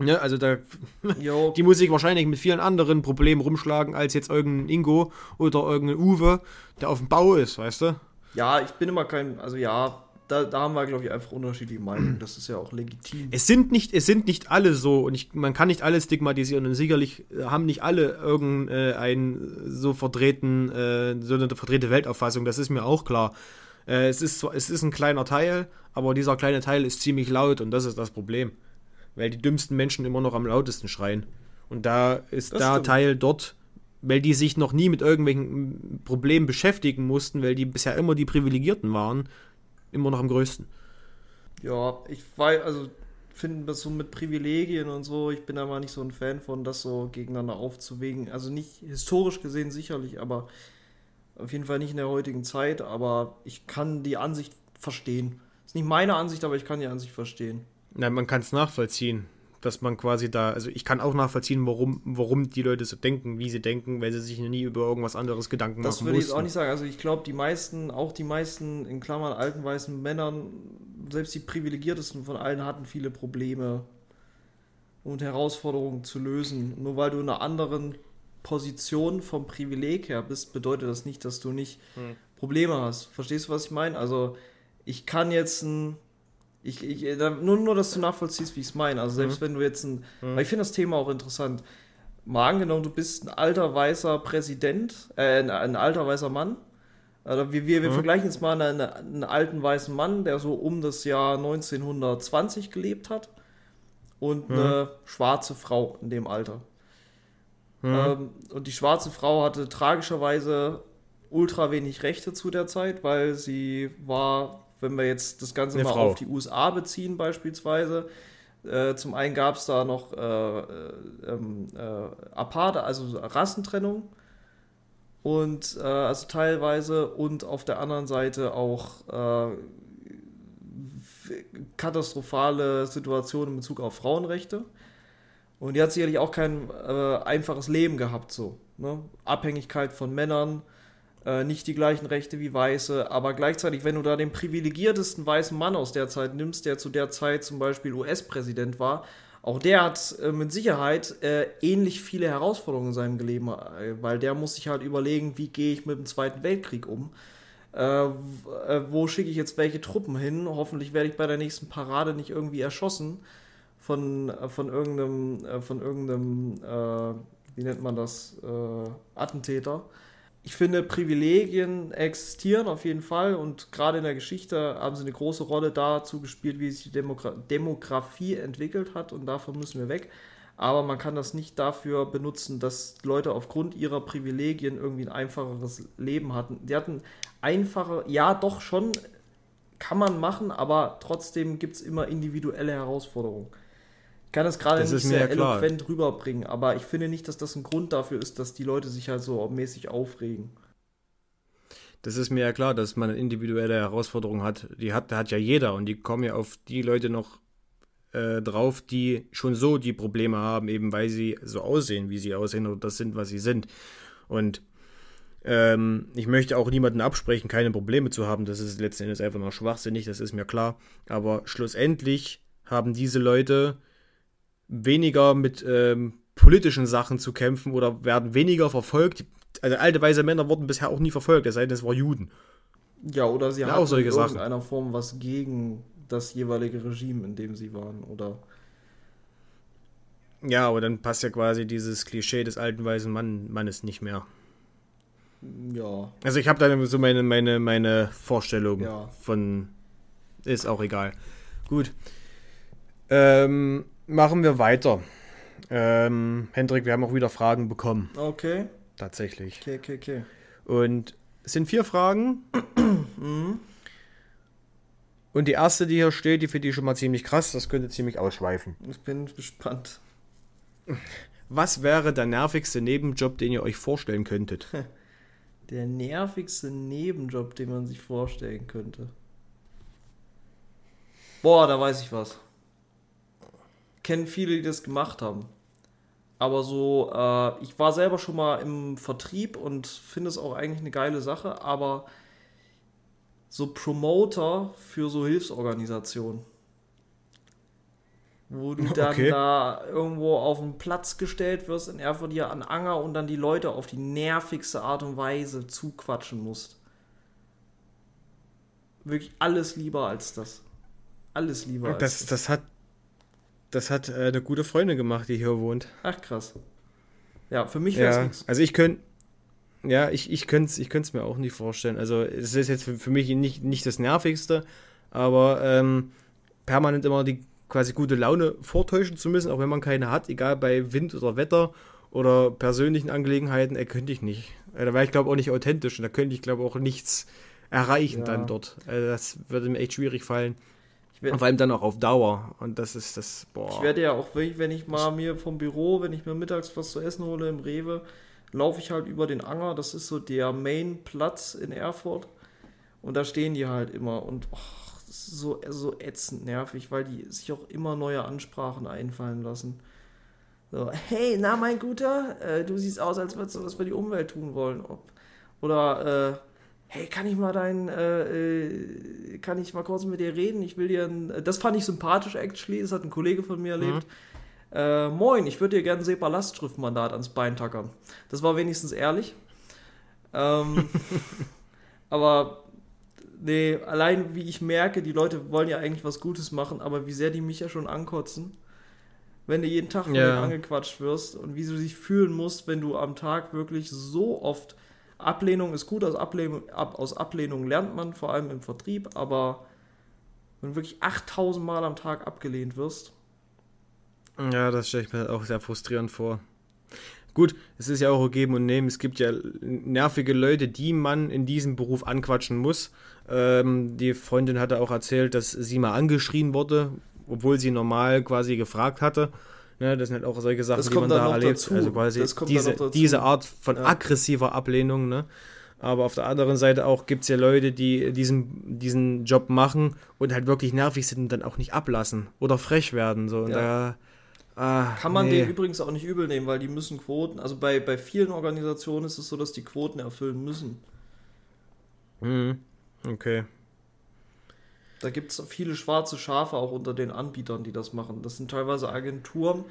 Ne, also da, die muss sich wahrscheinlich mit vielen anderen Problemen rumschlagen, als jetzt irgendein Ingo oder irgendein Uwe, der auf dem Bau ist, weißt du? Ja, ich bin immer kein, also ja, da, da haben wir, glaube ich, einfach unterschiedliche Meinungen. Das ist ja auch legitim. Es sind nicht, es sind nicht alle so und ich, man kann nicht alle stigmatisieren und sicherlich haben nicht alle irgendein äh, so verdrehten, äh, so eine verdrehte Weltauffassung, das ist mir auch klar. Äh, es, ist, es ist ein kleiner Teil, aber dieser kleine Teil ist ziemlich laut und das ist das Problem weil die dümmsten Menschen immer noch am lautesten schreien. Und da ist das da stimmt. Teil dort, weil die sich noch nie mit irgendwelchen Problemen beschäftigen mussten, weil die bisher immer die Privilegierten waren, immer noch am größten. Ja, ich weiß, also finde das so mit Privilegien und so, ich bin da mal nicht so ein Fan von, das so gegeneinander aufzuwägen. Also nicht historisch gesehen sicherlich, aber auf jeden Fall nicht in der heutigen Zeit, aber ich kann die Ansicht verstehen. Ist nicht meine Ansicht, aber ich kann die Ansicht verstehen. Nein, man kann es nachvollziehen, dass man quasi da, also ich kann auch nachvollziehen, warum, warum die Leute so denken, wie sie denken, weil sie sich nie über irgendwas anderes Gedanken das machen. Das würde ich jetzt auch nicht sagen. Also ich glaube, die meisten, auch die meisten in Klammern alten weißen Männern, selbst die privilegiertesten von allen hatten viele Probleme und Herausforderungen zu lösen. Nur weil du in einer anderen Position vom Privileg her bist, bedeutet das nicht, dass du nicht hm. Probleme hast. Verstehst du, was ich meine? Also ich kann jetzt ein ich, ich, äh, nur, nur, dass du nachvollziehst, wie ich es meine. Also selbst mhm. wenn du jetzt ein, mhm. weil ich finde das Thema auch interessant. Mal angenommen, du bist ein alter weißer Präsident, äh, ein, ein alter weißer Mann. Also wir, wir, wir mhm. vergleichen jetzt mal einen, einen, alten weißen Mann, der so um das Jahr 1920 gelebt hat und mhm. eine schwarze Frau in dem Alter. Mhm. Ähm, und die schwarze Frau hatte tragischerweise ultra wenig Rechte zu der Zeit, weil sie war wenn wir jetzt das Ganze Eine mal Frau. auf die USA beziehen beispielsweise, äh, zum einen gab es da noch äh, äh, ähm, äh, Aparte, also Rassentrennung und äh, also teilweise und auf der anderen Seite auch äh, katastrophale Situationen in Bezug auf Frauenrechte. Und die hat sicherlich auch kein einfaches Leben gehabt, so. Ne? Abhängigkeit von Männern, äh, nicht die gleichen Rechte wie Weiße, aber gleichzeitig, wenn du da den privilegiertesten weißen Mann aus der Zeit nimmst, der zu der Zeit zum Beispiel US-Präsident war, auch der hat äh, mit Sicherheit äh, ähnlich viele Herausforderungen in seinem Leben, äh, weil der muss sich halt überlegen, wie gehe ich mit dem Zweiten Weltkrieg um. Äh, äh, wo schicke ich jetzt welche Truppen hin? Hoffentlich werde ich bei der nächsten Parade nicht irgendwie erschossen von, von irgendeinem, von irgendeinem wie nennt man das, Attentäter. Ich finde, Privilegien existieren auf jeden Fall und gerade in der Geschichte haben sie eine große Rolle dazu gespielt, wie sich die Demogra Demografie entwickelt hat und davon müssen wir weg. Aber man kann das nicht dafür benutzen, dass Leute aufgrund ihrer Privilegien irgendwie ein einfacheres Leben hatten. Die hatten einfache, ja, doch schon, kann man machen, aber trotzdem gibt es immer individuelle Herausforderungen. Ich kann es gerade nicht sehr ja eloquent rüberbringen, aber ich finde nicht, dass das ein Grund dafür ist, dass die Leute sich halt so mäßig aufregen. Das ist mir ja klar, dass man eine individuelle Herausforderung hat. Die hat, hat ja jeder und die kommen ja auf die Leute noch äh, drauf, die schon so die Probleme haben, eben weil sie so aussehen, wie sie aussehen oder das sind, was sie sind. Und ähm, ich möchte auch niemanden absprechen, keine Probleme zu haben. Das ist letzten Endes einfach nur schwachsinnig, das ist mir klar. Aber schlussendlich haben diese Leute weniger mit ähm, politischen Sachen zu kämpfen oder werden weniger verfolgt. Also alte weiße Männer wurden bisher auch nie verfolgt, es sei denn, es war Juden. Ja, oder sie ja, haben in irgendeiner Sachen. Form was gegen das jeweilige Regime, in dem sie waren, oder? Ja, aber dann passt ja quasi dieses Klischee des alten weißen Mann, Mannes nicht mehr. Ja. Also ich habe da so meine, meine, meine Vorstellung ja. von. Ist auch egal. Gut. Ähm, machen wir weiter. Ähm, Hendrik, wir haben auch wieder Fragen bekommen. Okay. Tatsächlich. Okay, okay, okay. Und es sind vier Fragen. mhm. Und die erste, die hier steht, die finde ich schon mal ziemlich krass. Das könnte ziemlich ausschweifen. Ich bin gespannt. Was wäre der nervigste Nebenjob, den ihr euch vorstellen könntet? Der nervigste Nebenjob, den man sich vorstellen könnte. Boah, da weiß ich was. Kennen viele, die das gemacht haben. Aber so, äh, ich war selber schon mal im Vertrieb und finde es auch eigentlich eine geile Sache, aber so Promoter für so Hilfsorganisationen. Wo du dann okay. da irgendwo auf den Platz gestellt wirst in Erfurt hier an Anger und dann die Leute auf die nervigste Art und Weise zuquatschen musst. Wirklich alles lieber als das. Alles lieber das, als das. Das hat, das hat äh, eine gute Freundin gemacht, die hier wohnt. Ach krass. Ja, für mich wäre es ja, nichts. Also ich könnte ja, ich, ich könnte es ich mir auch nicht vorstellen. Also es ist jetzt für, für mich nicht, nicht das Nervigste, aber ähm, permanent immer die quasi gute Laune vortäuschen zu müssen, auch wenn man keine hat, egal bei Wind oder Wetter oder persönlichen Angelegenheiten, äh, könnte ich nicht. Äh, da wäre ich glaube auch nicht authentisch und da könnte ich glaube auch nichts erreichen ja. dann dort. Also das würde mir echt schwierig fallen. Und vor allem dann auch auf Dauer. Und das ist das, boah. Ich werde ja auch wirklich, wenn ich mal mir vom Büro, wenn ich mir mittags was zu essen hole im Rewe, laufe ich halt über den Anger. Das ist so der Main-Platz in Erfurt. Und da stehen die halt immer. Und oh, das ist so, so ätzend nervig, weil die sich auch immer neue Ansprachen einfallen lassen. So, hey, na mein Guter, äh, du siehst aus, als würdest du was für die Umwelt tun wollen. Oder, äh, hey, kann ich mal dein, äh, äh, kann ich mal kurz mit dir reden? Ich will dir ein, das fand ich sympathisch, actually, das hat ein Kollege von mir erlebt. Mhm. Äh, moin, ich würde dir gerne ein SEPA-Lastschriftmandat ans Bein tackern. Das war wenigstens ehrlich. Ähm, aber nee, allein wie ich merke, die Leute wollen ja eigentlich was Gutes machen, aber wie sehr die mich ja schon ankotzen, wenn du jeden Tag von ja. angequatscht wirst und wie du dich fühlen musst, wenn du am Tag wirklich so oft Ablehnung ist gut, aus Ablehnung, ab, aus Ablehnung lernt man, vor allem im Vertrieb, aber wenn du wirklich 8000 Mal am Tag abgelehnt wirst, ja, das stelle ich mir auch sehr frustrierend vor. Gut, es ist ja auch geben und nehmen. Es gibt ja nervige Leute, die man in diesem Beruf anquatschen muss. Ähm, die Freundin hatte auch erzählt, dass sie mal angeschrien wurde, obwohl sie normal quasi gefragt hatte. Ne, das sind halt auch solche Sachen, die man da erlebt. Dazu. Also quasi diese, diese Art von ja. aggressiver Ablehnung. Ne? Aber auf der anderen Seite auch gibt es ja Leute, die diesen, diesen Job machen und halt wirklich nervig sind und dann auch nicht ablassen oder frech werden. So. Und ja. da Ah, Kann man nee. denen übrigens auch nicht übel nehmen, weil die müssen Quoten, also bei, bei vielen Organisationen ist es so, dass die Quoten erfüllen müssen. Mhm. Okay. Da gibt es viele schwarze Schafe auch unter den Anbietern, die das machen. Das sind teilweise Agenturen,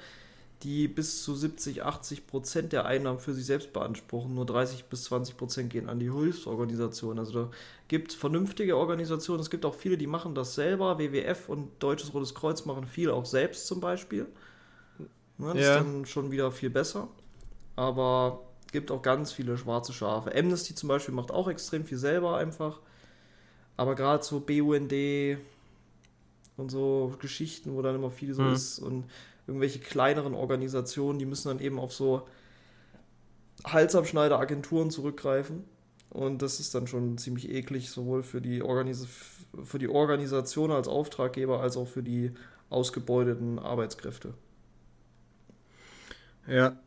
die bis zu 70, 80 Prozent der Einnahmen für sich selbst beanspruchen. Nur 30 bis 20 Prozent gehen an die Hilfsorganisationen. Also da gibt es vernünftige Organisationen. Es gibt auch viele, die machen das selber. WWF und Deutsches Rotes Kreuz machen viel auch selbst zum Beispiel. Ne, das ja. ist dann schon wieder viel besser. aber gibt auch ganz viele schwarze Schafe. Amnesty zum Beispiel macht auch extrem viel selber einfach. Aber gerade so BUND und so Geschichten, wo dann immer viel so mhm. ist und irgendwelche kleineren Organisationen, die müssen dann eben auf so Halsabschneider-Agenturen zurückgreifen. Und das ist dann schon ziemlich eklig, sowohl für die, Organis für die Organisation als Auftraggeber als auch für die ausgebeuteten Arbeitskräfte. Ja.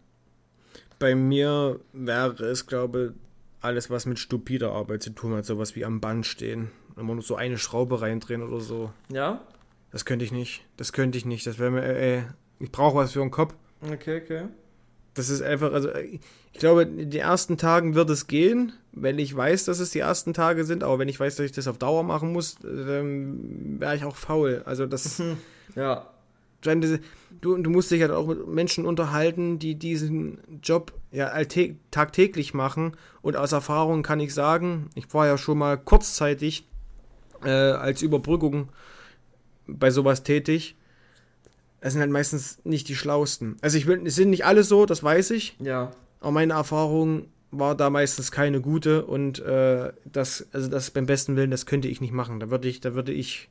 Bei mir wäre es, glaube ich, alles, was mit stupider Arbeit zu tun hat, sowas wie am Band stehen. Immer nur so eine Schraube reindrehen oder so. Ja? Das könnte ich nicht. Das könnte ich nicht. Das wäre mir, ey, äh, ich brauche was für einen Kopf. Okay, okay. Das ist einfach, also ich glaube, in den ersten Tagen wird es gehen, wenn ich weiß, dass es die ersten Tage sind, aber wenn ich weiß, dass ich das auf Dauer machen muss, dann wäre ich auch faul. Also das. ja. Du, du musst dich halt auch mit Menschen unterhalten, die diesen Job ja tagtäglich machen. Und aus Erfahrung kann ich sagen, ich war ja schon mal kurzzeitig äh, als Überbrückung bei sowas tätig es sind halt meistens nicht die schlausten. Also ich will, es sind nicht alle so, das weiß ich. Ja. Aber meine Erfahrung war da meistens keine gute und äh, das, also das beim besten Willen, das könnte ich nicht machen. Da würde ich, da würde ich,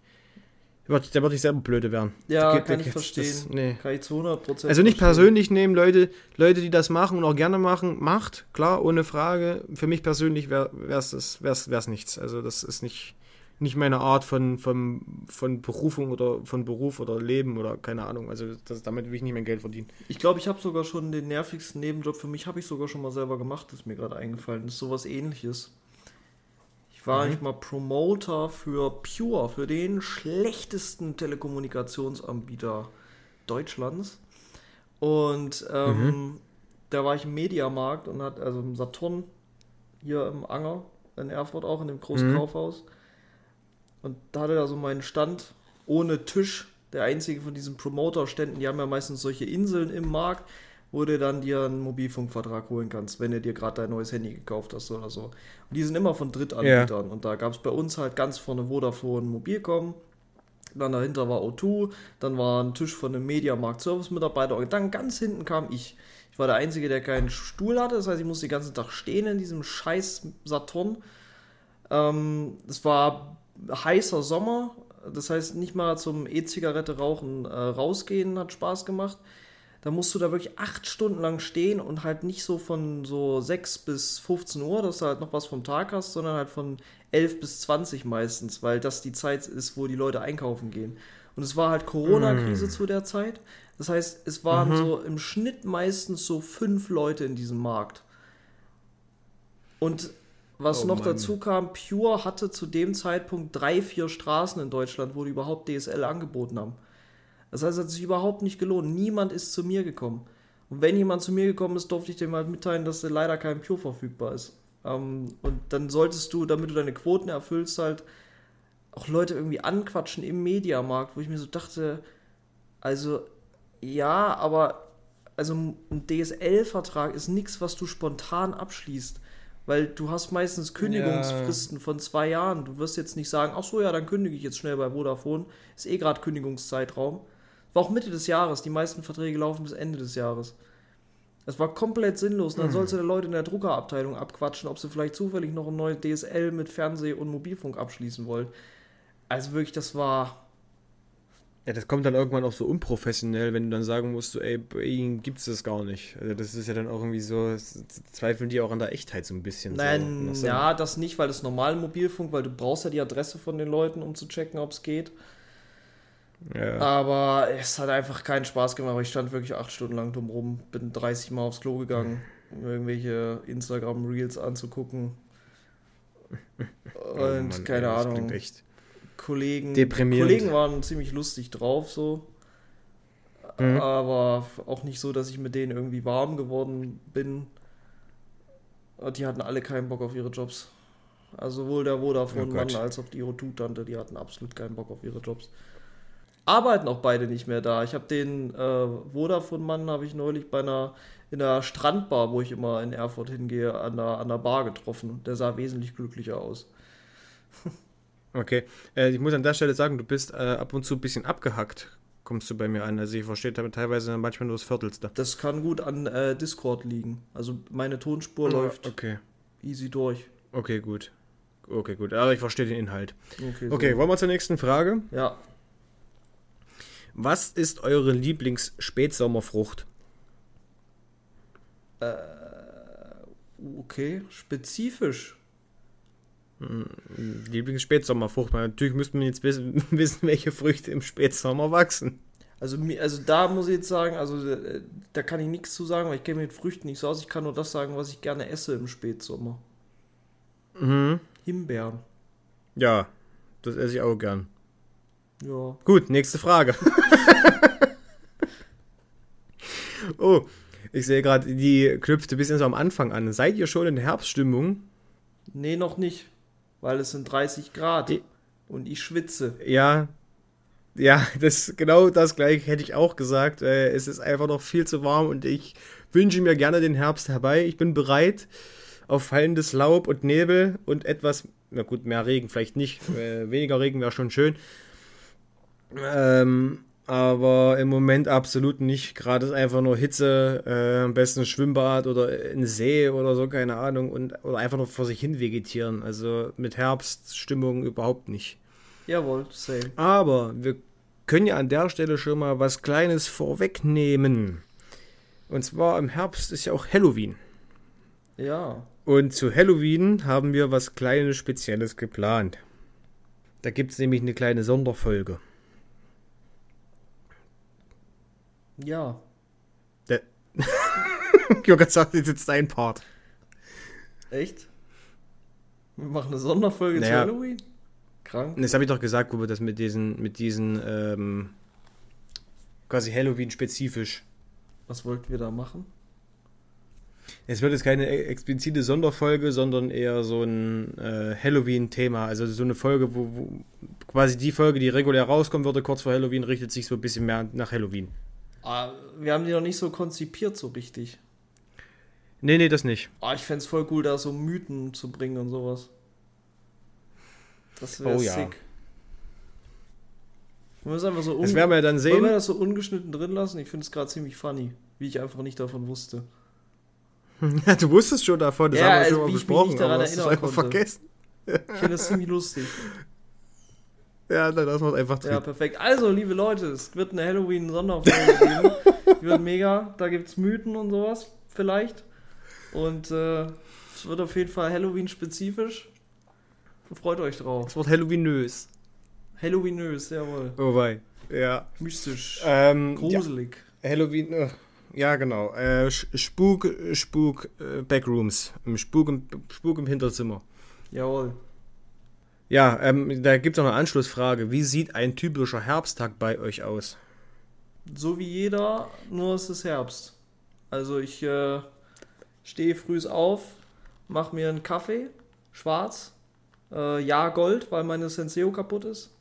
da würde ich selber blöde werden. Ja, da, kann da, ich verstehen. Das, nee. Kann ich zu 100% Also nicht persönlich nehmen, Leute, Leute, die das machen und auch gerne machen, macht, klar, ohne Frage. Für mich persönlich wäre es wär's, wär's nichts. Also das ist nicht, nicht meine Art von, von, von Berufung oder von Beruf oder Leben oder keine Ahnung. Also das, damit will ich nicht mehr Geld verdienen. Ich glaube, ich habe sogar schon den nervigsten Nebenjob für mich, habe ich sogar schon mal selber gemacht, ist mir gerade eingefallen. Das ist sowas ähnliches. Ich war mhm. mal Promoter für Pure, für den schlechtesten Telekommunikationsanbieter Deutschlands. Und ähm, mhm. da war ich im Mediamarkt und hat, also im Saturn hier im Anger in Erfurt auch, in dem großen mhm. Kaufhaus. Und da hatte er so meinen Stand ohne Tisch. Der einzige von diesen Promoter-Ständen, die haben ja meistens solche Inseln im Markt, wo du dann dir einen Mobilfunkvertrag holen kannst, wenn du dir gerade dein neues Handy gekauft hast oder so. Und die sind immer von Drittanbietern. Ja. Und da gab es bei uns halt ganz vorne Vodafone Mobilcom. Dann dahinter war O2, dann war ein Tisch von einem Mediamarkt Service Mitarbeiter und dann ganz hinten kam ich. Ich war der Einzige, der keinen Stuhl hatte, das heißt, ich musste den ganzen Tag stehen in diesem scheiß Saturn. Ähm, es war heißer Sommer, das heißt nicht mal zum E-Zigarette rauchen äh, rausgehen hat Spaß gemacht. Da musst du da wirklich acht Stunden lang stehen und halt nicht so von so 6 bis 15 Uhr, dass du halt noch was vom Tag hast, sondern halt von 11 bis 20 meistens, weil das die Zeit ist, wo die Leute einkaufen gehen. Und es war halt Corona-Krise mm. zu der Zeit. Das heißt, es waren mhm. so im Schnitt meistens so fünf Leute in diesem Markt. Und was oh, noch Mann. dazu kam, Pure hatte zu dem Zeitpunkt drei, vier Straßen in Deutschland, wo die überhaupt DSL angeboten haben. Das heißt, es hat sich überhaupt nicht gelohnt. Niemand ist zu mir gekommen. Und wenn jemand zu mir gekommen ist, durfte ich dem halt mitteilen, dass leider kein Pure verfügbar ist. Ähm, und dann solltest du, damit du deine Quoten erfüllst, halt auch Leute irgendwie anquatschen im Mediamarkt, wo ich mir so dachte, also ja, aber also ein DSL-Vertrag ist nichts, was du spontan abschließt weil du hast meistens Kündigungsfristen ja. von zwei Jahren. Du wirst jetzt nicht sagen, ach so, ja, dann kündige ich jetzt schnell bei Vodafone. Ist eh gerade Kündigungszeitraum. War auch Mitte des Jahres. Die meisten Verträge laufen bis Ende des Jahres. Das war komplett sinnlos. Und dann mhm. sollst du die Leute in der Druckerabteilung abquatschen, ob sie vielleicht zufällig noch ein neues DSL mit Fernseh- und Mobilfunk abschließen wollen. Also wirklich, das war ja, das kommt dann irgendwann auch so unprofessionell, wenn du dann sagen musst, so, ey, bei ihnen gibt es das gar nicht. Also das ist ja dann auch irgendwie so, zweifeln die auch an der Echtheit so ein bisschen. Nein, so. ja, das nicht, weil das normal Mobilfunk, weil du brauchst ja die Adresse von den Leuten, um zu checken, ob es geht. Ja. Aber es hat einfach keinen Spaß gemacht. Ich stand wirklich acht Stunden lang drum rum, bin 30 Mal aufs Klo gegangen, um irgendwelche Instagram-Reels anzugucken. Oh Und oh Mann, keine ey, Ahnung. echt Kollegen. Deprimierend. Kollegen waren ziemlich lustig drauf, so. Mhm. Aber auch nicht so, dass ich mit denen irgendwie warm geworden bin. Die hatten alle keinen Bock auf ihre Jobs. Also sowohl der Vodafone-Mann oh als auch die O2-Tante, die hatten absolut keinen Bock auf ihre Jobs. Arbeiten auch beide nicht mehr da. Ich habe den äh, Vodafone-Mann habe ich neulich bei einer in der Strandbar, wo ich immer in Erfurt hingehe, an der, an der Bar getroffen. Der sah wesentlich glücklicher aus. Okay. Äh, ich muss an der Stelle sagen, du bist äh, ab und zu ein bisschen abgehackt. kommst du bei mir an. Also ich verstehe damit teilweise manchmal nur das Viertelste. Das kann gut an äh, Discord liegen. Also meine Tonspur läuft Okay. easy durch. Okay, gut. Okay, gut. Aber ich verstehe den Inhalt. Okay, Okay, wollen wir zur nächsten Frage? So. Ja. Was ist eure Lieblings-Spätsommerfrucht? Okay, spezifisch. Lieblings-Spätsommerfrucht. Natürlich müsste man jetzt wissen, wissen, welche Früchte im Spätsommer wachsen. Also, also da muss ich jetzt sagen, also äh, da kann ich nichts zu sagen, weil ich kenne mit Früchten nicht so aus. Ich kann nur das sagen, was ich gerne esse im Spätsommer. Mhm. Himbeeren. Ja, das esse ich auch gern. Ja. Gut, nächste Frage. oh, ich sehe gerade, die knüpfte ein bisschen so am Anfang an. Seid ihr schon in Herbststimmung? Nee, noch nicht. Weil es sind 30 Grad. Die- Und ich schwitze. Ja, ja, das genau das gleiche hätte ich auch gesagt. Äh, es ist einfach noch viel zu warm und ich wünsche mir gerne den Herbst herbei. Ich bin bereit auf fallendes Laub und Nebel und etwas, na gut, mehr Regen vielleicht nicht, äh, weniger Regen wäre schon schön. Ähm, aber im Moment absolut nicht. Gerade ist einfach nur Hitze, äh, am besten ein Schwimmbad oder ein See oder so, keine Ahnung, und oder einfach nur vor sich hin vegetieren. Also mit Herbststimmung überhaupt nicht. Jawohl, same. Aber wir können ja an der Stelle schon mal was Kleines vorwegnehmen. Und zwar im Herbst ist ja auch Halloween. Ja. Und zu Halloween haben wir was Kleines Spezielles geplant. Da gibt es nämlich eine kleine Sonderfolge. Ja. Jürgen sagt jetzt jetzt dein Part. Echt? Wir machen eine Sonderfolge Naja. zu Halloween? Krank. Das habe ich doch gesagt, wir das mit diesen, mit diesen, ähm, quasi Halloween-spezifisch. Was wollten wir da machen? Es wird jetzt keine e- explizite Sonderfolge, sondern eher so ein äh, Halloween-Thema. Also so eine Folge, wo, wo quasi die Folge, die regulär rauskommen würde, kurz vor Halloween, richtet sich so ein bisschen mehr nach Halloween. Ah, wir haben die noch nicht so konzipiert, so richtig. Nee, nee, das nicht. Ah, ich fände es voll cool, da so Mythen zu bringen und sowas. Das wäre Oh sick. Wir es einfach so un- Das werden wir ja dann Wollen wir sehen. das so ungeschnitten drin lassen? Ich finde es gerade ziemlich funny, wie ich einfach nicht davon wusste. Ja, du wusstest schon davon, das Ja, haben wir also schon mal ich besprochen, aber hast es einfach konnte. vergessen. Ich finde das ziemlich lustig. Ja, dann lassen wir es einfach drin. Ja, perfekt. Also, liebe Leute, es wird eine Halloween-Sonderfolge geben. Die wird mega. Da gibt es Mythen und sowas, vielleicht. Und äh, es wird auf jeden Fall Halloween-spezifisch. Freut euch drauf. Das Wort Halloweenös. Halloweenös, jawohl. Oh wei. Ja. Mystisch. Ähm, ja, Gruselig. Halloween, äh, ja genau. Äh, Spuk, Spuk, äh, Backrooms. Im Spuk, im, Spuk im Hinterzimmer. Jawohl. Ja, ähm, da gibt es noch eine Anschlussfrage. Wie sieht ein typischer Herbsttag bei euch aus? So wie jeder, nur es ist Herbst. Also ich äh, stehe früh auf, mache mir einen Kaffee, schwarz, äh, ja Gold, weil meine Senseo kaputt ist.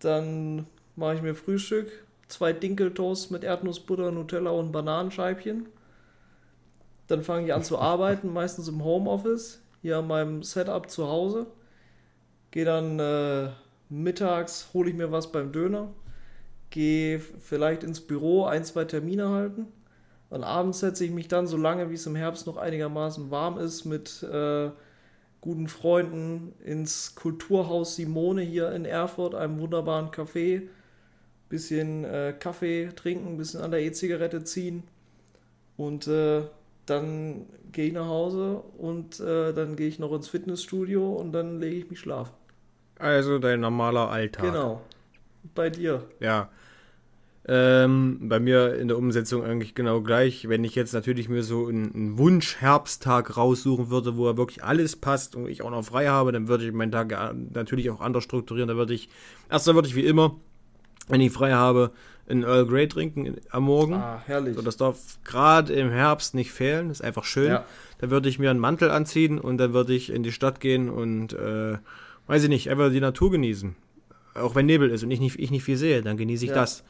Dann mache ich mir Frühstück, zwei Dinkeltoast mit Erdnussbutter, Nutella und Bananenscheibchen. Dann fange ich an zu arbeiten, meistens im Homeoffice, hier an meinem Setup zu Hause. Gehe dann äh, mittags, hole ich mir was beim Döner gehe vielleicht ins Büro, ein, zwei Termine halten. Und abends setze ich mich dann, so lange wie es im Herbst noch einigermaßen warm ist, mit äh, guten Freunden ins Kulturhaus Simone hier in Erfurt, einem wunderbaren Café. Bisschen äh, Kaffee trinken, bisschen an der E-Zigarette ziehen. Und äh, dann gehe ich nach Hause und äh, dann gehe ich noch ins Fitnessstudio und dann lege ich mich schlafen. Also dein normaler Alltag. Genau. Bei dir. Ja. Ähm, bei mir in der Umsetzung eigentlich genau gleich. Wenn ich jetzt natürlich mir so einen, einen Wunsch-Herbsttag raussuchen würde, wo er wirklich alles passt und ich auch noch frei habe, dann würde ich meinen Tag natürlich auch anders strukturieren. Da würde ich, erstmal würde ich wie immer, wenn ich frei habe, einen Earl Grey trinken in- am Morgen. Ah, herrlich. So, das darf gerade im Herbst nicht fehlen. Das ist einfach schön. Ja. Dann würde ich mir einen Mantel anziehen und dann würde ich in die Stadt gehen und, äh, weiß ich nicht, einfach die Natur genießen. Auch wenn Nebel ist und ich nicht, ich nicht viel sehe, dann genieße ich Ja. das.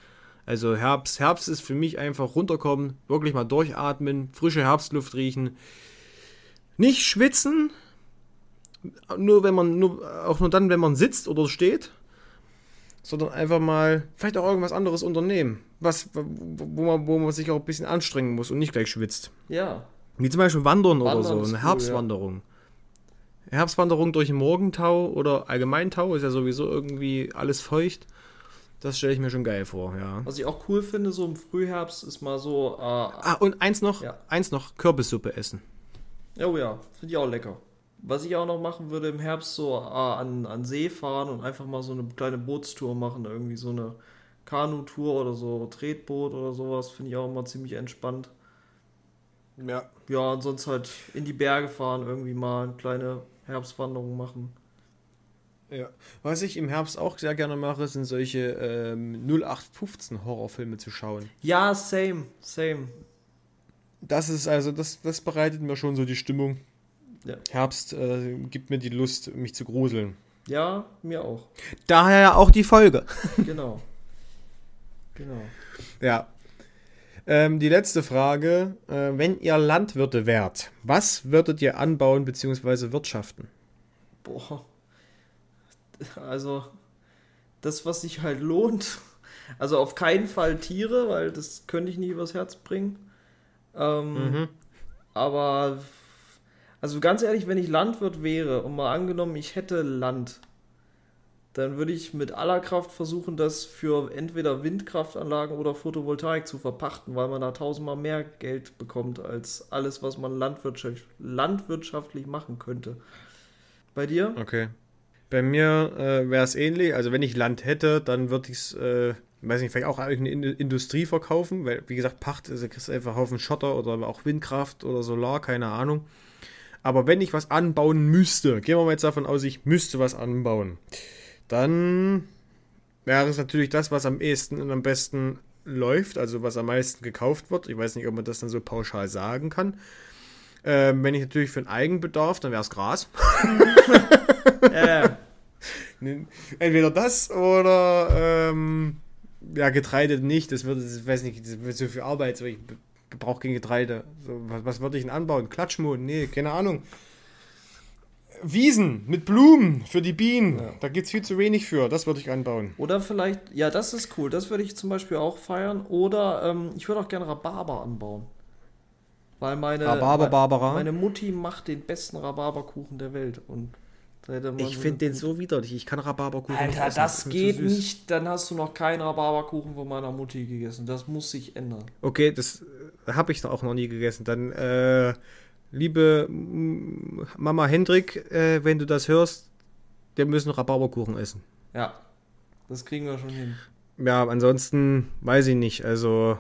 Also Herbst, Herbst ist für mich einfach runterkommen, wirklich mal durchatmen, frische Herbstluft riechen. Nicht schwitzen, nur wenn man, nur, auch nur dann, wenn man sitzt oder steht. sondern einfach mal vielleicht auch irgendwas anderes unternehmen. Was, wo man, wo man sich auch ein bisschen anstrengen muss und nicht gleich schwitzt. Ja. Wie zum Beispiel Wandern, Wandern oder so, eine cool, Herbstwanderung. Herbstwanderung durch den Morgentau oder Allgemeintau ist ja sowieso irgendwie alles feucht. Das stelle ich mir schon geil vor, ja. Was ich auch cool finde, so im Frühherbst ist mal so. Äh, Ah, und eins noch, Ja. eins noch, Kürbissuppe essen. oh ja, finde ich auch lecker. Was ich auch noch machen würde im Herbst, so äh, an, an See fahren und einfach mal so eine kleine Bootstour machen. Irgendwie so eine Kanutour oder so Tretboot oder sowas. Finde ich auch immer ziemlich entspannt. Ja. Ja, und sonst halt in die Berge fahren, irgendwie mal eine kleine Herbstwanderung machen. ja. Was ich im Herbst auch sehr gerne mache, sind solche ähm, 0815 Horrorfilme zu schauen. Ja, same, same. Das ist also, das, das bereitet mir schon so die Stimmung. Ja. Herbst äh, gibt mir die Lust, mich zu gruseln. Ja, mir auch. Daher ja auch die Folge. Genau. genau. Ja. Ähm, die letzte Frage. Äh, wenn ihr Landwirte wärt, was würdet ihr anbauen bzw. wirtschaften? Boah. Also, das, was sich halt lohnt. Also auf keinen Fall Tiere, weil das könnte ich nie übers Herz bringen. Ähm, Aber, also ganz ehrlich, wenn ich Landwirt wäre und mal angenommen, ich hätte Land, dann würde ich mit aller Kraft versuchen, das für entweder Windkraftanlagen oder Photovoltaik zu verpachten, weil man da tausendmal mehr Geld bekommt als alles, was man landwirtschaft, landwirtschaftlich machen könnte. Bei dir? Okay. Bei mir äh, wäre es ähnlich. Also wenn ich Land hätte, dann würde ich es, äh, weiß nicht, vielleicht auch eine In Industrie verkaufen, weil, wie gesagt, Pacht, also einfach Haufen Schotter oder auch Windkraft oder Solar, keine Ahnung. Aber wenn ich was anbauen müsste, gehen wir mal jetzt davon aus, ich müsste was anbauen, dann wäre es natürlich das, was am ehesten und am besten läuft, also was am meisten gekauft wird. Ich weiß nicht, ob man das dann so pauschal sagen kann. Ähm, wenn ich natürlich für den Eigenbedarf, dann wäre es Gras. Äh, Entweder das oder ähm, ja, Getreide nicht. Das wird, ich weiß nicht, das wird so viel Arbeit. So, ich brauche kein Getreide. So, was, was würde ich denn anbauen? Klatschmohn? Nee, keine Ahnung. Wiesen mit Blumen für die Bienen. Da gibt es viel zu wenig für. Das würde ich anbauen. Oder vielleicht, ja, das ist cool. Das würde ich zum Beispiel auch feiern. Oder ähm, ich würde auch gerne Rhabarber anbauen. Weil meine, Rhabarber, Barbara? meine Mutti macht den besten Rhabarberkuchen der Welt. Und Ich finde den so widerlich. Ich kann Rhabarberkuchen nicht Alter, essen. das geht nicht. Dann hast du noch keinen Rhabarberkuchen von meiner Mutti gegessen. Das muss sich ändern. Okay, das habe ich auch noch nie gegessen. Dann, äh, liebe Mama Hendrik, äh, wenn du das hörst, wir müssen Rhabarberkuchen essen. Ja, das kriegen wir schon hin. Ja, ansonsten weiß ich nicht. Also,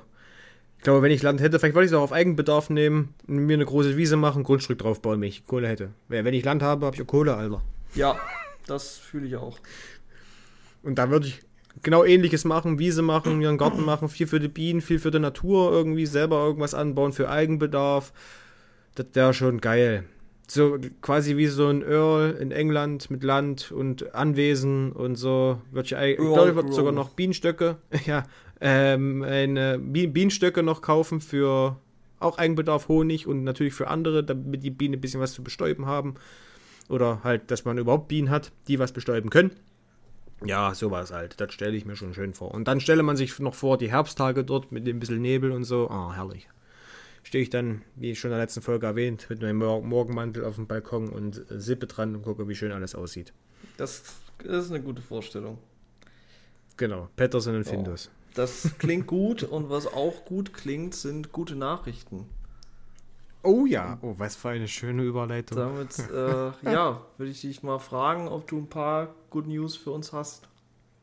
ich glaube, wenn ich Land hätte, vielleicht wollte ich es auch auf Eigenbedarf nehmen, mir eine große Wiese machen, Grundstück draufbauen, wenn ich Kohle hätte. Wenn ich Land habe, habe ich auch Kohle, Alter. Ja, das fühle ich auch. Und da würde ich genau ähnliches machen, Wiese machen, mir einen Garten machen, viel für die Bienen, viel für die Natur, irgendwie selber irgendwas anbauen für Eigenbedarf. Das wäre schon geil. So quasi wie so ein Earl in England mit Land und Anwesen und so. Würde ich, glaube, ich sogar noch Bienenstöcke, ja, ähm, eine Bi- Bienenstöcke noch kaufen für auch Eigenbedarf Honig und natürlich für andere, damit die Bienen ein bisschen was zu bestäuben haben. Oder halt, dass man überhaupt Bienen hat, die was bestäuben können. Ja, sowas halt. Das stelle ich mir schon schön vor. Und dann stelle man sich noch vor, die Herbsttage dort mit dem bisschen Nebel und so. Ah, herrlich. Stehe ich dann, wie schon in der letzten Folge erwähnt, mit meinem Mor- Morgenmantel auf dem Balkon und sippe dran und gucke, wie schön alles aussieht. Das, das ist eine gute Vorstellung. Genau, Patterson und Findus. Das klingt gut und was auch gut klingt, sind gute Nachrichten. Oh ja, oh, was für eine schöne Überleitung. Damit, äh, ja, würde ich dich mal fragen, ob du ein paar Good News für uns hast.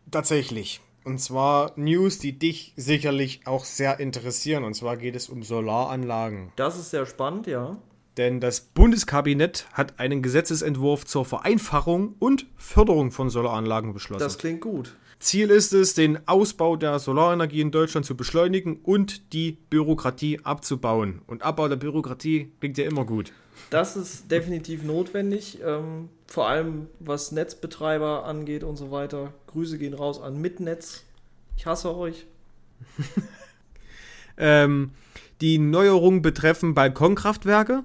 Tatsächlich. Und zwar News, die dich sicherlich auch sehr interessieren. Und zwar geht es um Solaranlagen. Das ist sehr spannend, ja. Denn das Bundeskabinett hat einen Gesetzesentwurf zur Vereinfachung und Förderung von Solaranlagen beschlossen. Das klingt gut. Ziel ist es, den Ausbau der Solarenergie in Deutschland zu beschleunigen und die Bürokratie abzubauen. Und Abbau der Bürokratie klingt ja immer gut. Das ist definitiv notwendig, ähm, vor allem was Netzbetreiber angeht und so weiter. Grüße gehen raus an Mitnetz. Ich hasse euch. Ähm, die Neuerungen betreffen Balkonkraftwerke.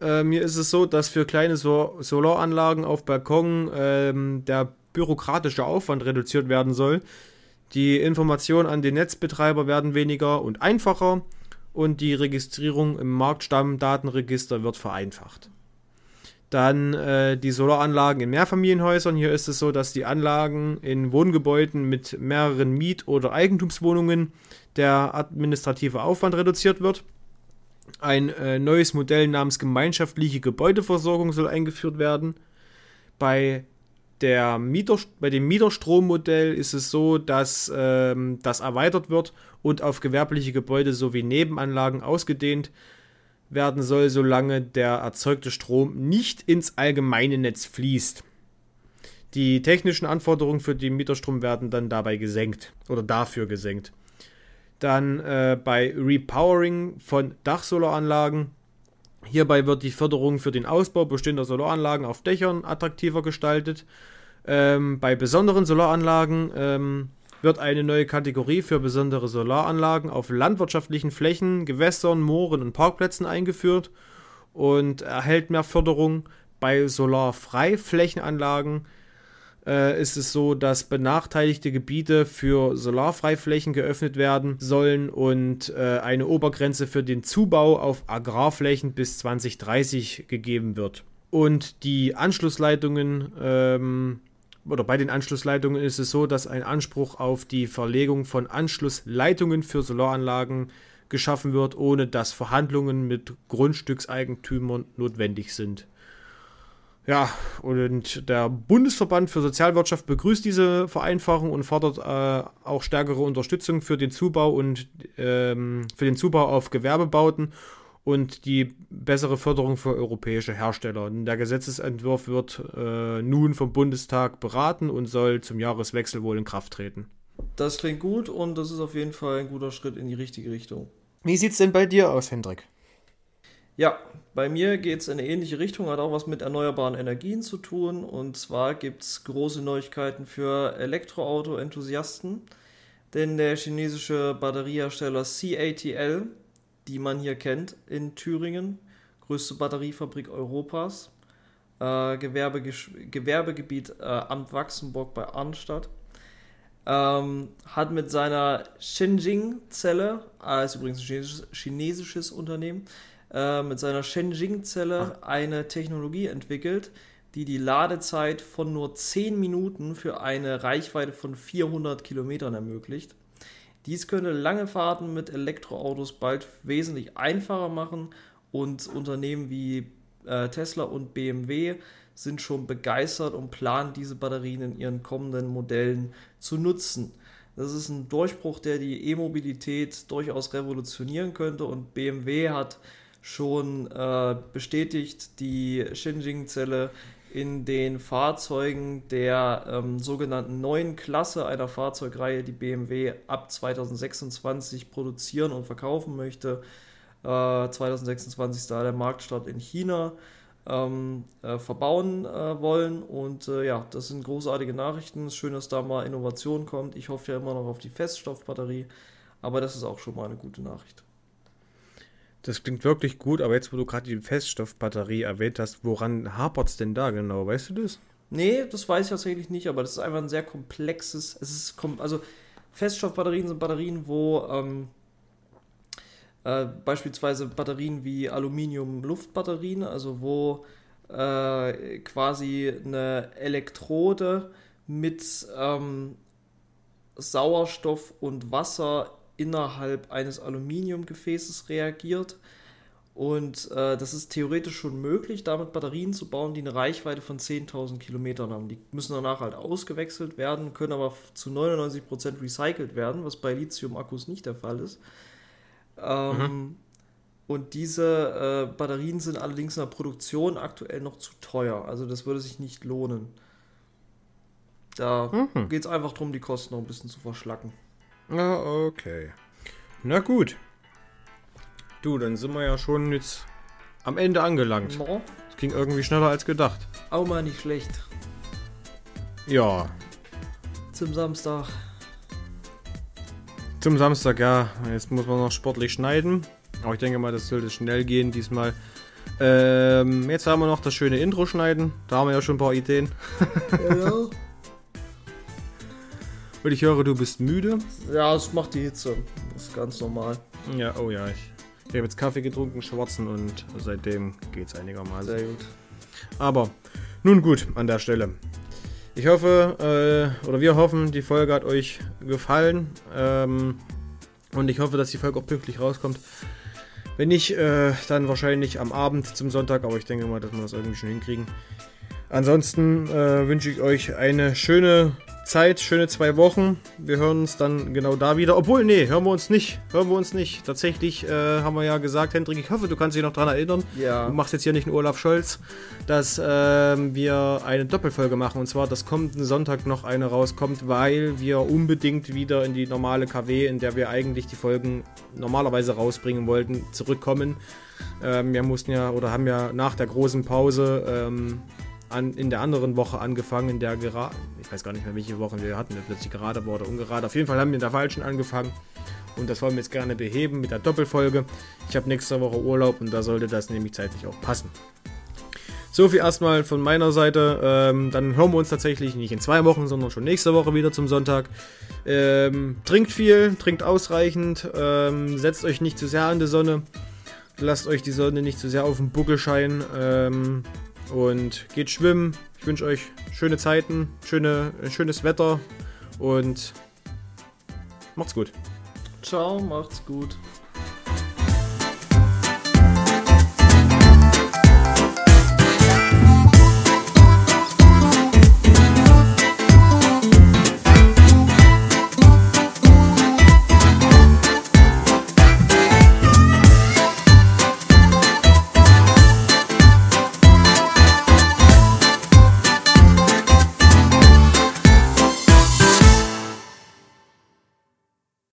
Ähm, hier ist es so, dass für kleine so Solaranlagen auf Balkon ähm, der bürokratische Aufwand reduziert werden soll. Die Informationen an den Netzbetreiber werden weniger und einfacher und die Registrierung im Marktstammdatenregister wird vereinfacht. Dann äh, die Solaranlagen in Mehrfamilienhäusern. Hier ist es so, dass die Anlagen in Wohngebäuden mit mehreren Miet- oder Eigentumswohnungen der administrative Aufwand reduziert wird. Ein äh, neues Modell namens gemeinschaftliche Gebäudeversorgung soll eingeführt werden. Bei, der Mieter, bei dem Mieterstrommodell ist es so, dass ähm, das erweitert wird und auf gewerbliche Gebäude sowie Nebenanlagen ausgedehnt werden soll, solange der erzeugte Strom nicht ins allgemeine Netz fließt. Die technischen Anforderungen für den Mieterstrom werden dann dabei gesenkt oder dafür gesenkt. Dann äh, bei Repowering von Dachsolaranlagen. Hierbei wird die Förderung für den Ausbau bestehender Solaranlagen auf Dächern attraktiver gestaltet. Ähm, bei besonderen Solaranlagen ähm, wird eine neue Kategorie für besondere Solaranlagen auf landwirtschaftlichen Flächen, Gewässern, Mooren und Parkplätzen eingeführt und erhält mehr Förderung. Bei Solarfreiflächenanlagen äh, ist es so, dass benachteiligte Gebiete für Solarfreiflächen geöffnet werden sollen und äh, eine Obergrenze für den Zubau auf Agrarflächen bis 2030 gegeben wird. Und die Anschlussleitungen ähm, oder bei den Anschlussleitungen ist es so, dass ein Anspruch auf die Verlegung von Anschlussleitungen für Solaranlagen geschaffen wird, ohne dass Verhandlungen mit Grundstückseigentümern notwendig sind. Ja, und der Bundesverband für Sozialwirtschaft begrüßt diese Vereinfachung und fordert äh, auch stärkere Unterstützung für den Zubau und ähm, für den Zubau auf Gewerbebauten und die bessere Förderung für europäische Hersteller. Der Gesetzesentwurf wird äh, nun vom Bundestag beraten und soll zum Jahreswechsel wohl in Kraft treten. Das klingt gut und das ist auf jeden Fall ein guter Schritt in die richtige Richtung. Wie sieht es denn bei dir aus, Hendrik? Ja, bei mir geht es in eine ähnliche Richtung, hat auch was mit erneuerbaren Energien zu tun. Und zwar gibt es große Neuigkeiten für Elektroauto-Enthusiasten. Denn der chinesische Batteriehersteller CATL die man hier kennt in Thüringen, größte Batteriefabrik Europas, äh, Gewerbe, Gewerbegebiet äh, Amt Wachsenburg bei Arnstadt. Ähm, hat mit seiner Shenzhen-Zelle, äh, ist übrigens ein chinesisches, chinesisches Unternehmen, äh, mit seiner Shenzhen-Zelle eine Technologie entwickelt, die die Ladezeit von nur 10 Minuten für eine Reichweite von 400 Kilometern ermöglicht. Dies könnte lange Fahrten mit Elektroautos bald wesentlich einfacher machen und Unternehmen wie äh, Tesla und BMW sind schon begeistert und planen diese Batterien in ihren kommenden Modellen zu nutzen. Das ist ein Durchbruch, der die E-Mobilität durchaus revolutionieren könnte und BMW hat schon äh, bestätigt, die Xinjiang-Zelle in den Fahrzeugen der ähm, sogenannten neuen Klasse einer Fahrzeugreihe, die BMW ab 2026 produzieren und verkaufen möchte. Äh, 2026 ist da der Marktstart in China. Ähm, äh, verbauen äh, wollen. Und äh, ja, das sind großartige Nachrichten. Schön, dass da mal Innovation kommt. Ich hoffe ja immer noch auf die Feststoffbatterie, aber das ist auch schon mal eine gute Nachricht. Das klingt wirklich gut, aber jetzt, wo du gerade die Feststoffbatterie erwähnt hast, woran hapert es denn da genau? Weißt du das? Nee, das weiß ich tatsächlich nicht, aber das ist einfach ein sehr komplexes. Es ist also Feststoffbatterien sind Batterien, wo ähm, äh, beispielsweise Batterien wie Aluminium-Luftbatterien, also wo äh, quasi eine Elektrode mit ähm, Sauerstoff und Wasser innerhalb eines Aluminiumgefäßes reagiert. Und äh, das ist theoretisch schon möglich, damit Batterien zu bauen, die eine Reichweite von 10.000 Kilometern haben. Die müssen danach halt ausgewechselt werden, können aber zu 99% recycelt werden, was bei Lithium-Akkus nicht der Fall ist. Ähm, mhm. Und diese äh, Batterien sind allerdings in der Produktion aktuell noch zu teuer. Also das würde sich nicht lohnen. Da mhm. geht es einfach darum, die Kosten noch ein bisschen zu verschlacken. Ah, okay. Na gut. Du, dann sind wir ja schon jetzt am Ende angelangt. No. Das ging irgendwie schneller als gedacht. Auch mal nicht schlecht. Ja. Zum Samstag. Zum Samstag, ja. Jetzt muss man noch sportlich schneiden. Aber ich denke mal, das sollte schnell gehen diesmal. Ähm, jetzt haben wir noch das schöne Intro schneiden. Da haben wir ja schon ein paar Ideen. ja. Und ich höre, du bist müde. Ja, es macht die Hitze. Das ist ganz normal. Ja, oh ja, ich, ich habe jetzt Kaffee getrunken, schwarzen und seitdem geht's einigermaßen. Sehr gut. Aber nun gut an der Stelle. Ich hoffe, äh, oder wir hoffen, die Folge hat euch gefallen. Ähm, und ich hoffe, dass die Folge auch pünktlich rauskommt. Wenn nicht, äh, dann wahrscheinlich am Abend zum Sonntag, aber ich denke mal, dass wir das irgendwie schon hinkriegen. Ansonsten äh, wünsche ich euch eine schöne Zeit, schöne zwei Wochen. Wir hören uns dann genau da wieder. Obwohl, nee, hören wir uns nicht. Hören wir uns nicht. Tatsächlich äh, haben wir ja gesagt, Hendrik, ich hoffe, du kannst dich noch daran erinnern. Ja. Du machst jetzt hier nicht einen Olaf Scholz, dass ähm, wir eine Doppelfolge machen. Und zwar, dass kommenden Sonntag noch eine rauskommt, weil wir unbedingt wieder in die normale KW, in der wir eigentlich die Folgen normalerweise rausbringen wollten, zurückkommen. Ähm, wir mussten ja oder haben ja nach der großen Pause ähm, an, in der anderen Woche angefangen, in der gerade, ich weiß gar nicht mehr, welche Woche wir hatten, plötzlich gerade war oder ungerade. Auf jeden Fall haben wir in der falschen angefangen und das wollen wir jetzt gerne beheben mit der Doppelfolge. Ich habe nächste Woche Urlaub und da sollte das nämlich zeitlich auch passen. So viel erstmal von meiner Seite. Ähm, dann hören wir uns tatsächlich nicht in zwei Wochen, sondern schon nächste Woche wieder zum Sonntag. Ähm, trinkt viel, trinkt ausreichend, ähm, setzt euch nicht zu sehr an die Sonne, lasst euch die Sonne nicht zu sehr auf den Buckel scheinen. Und geht schwimmen. Ich wünsche euch schöne Zeiten, schöne, schönes Wetter und macht's gut. Ciao, macht's gut.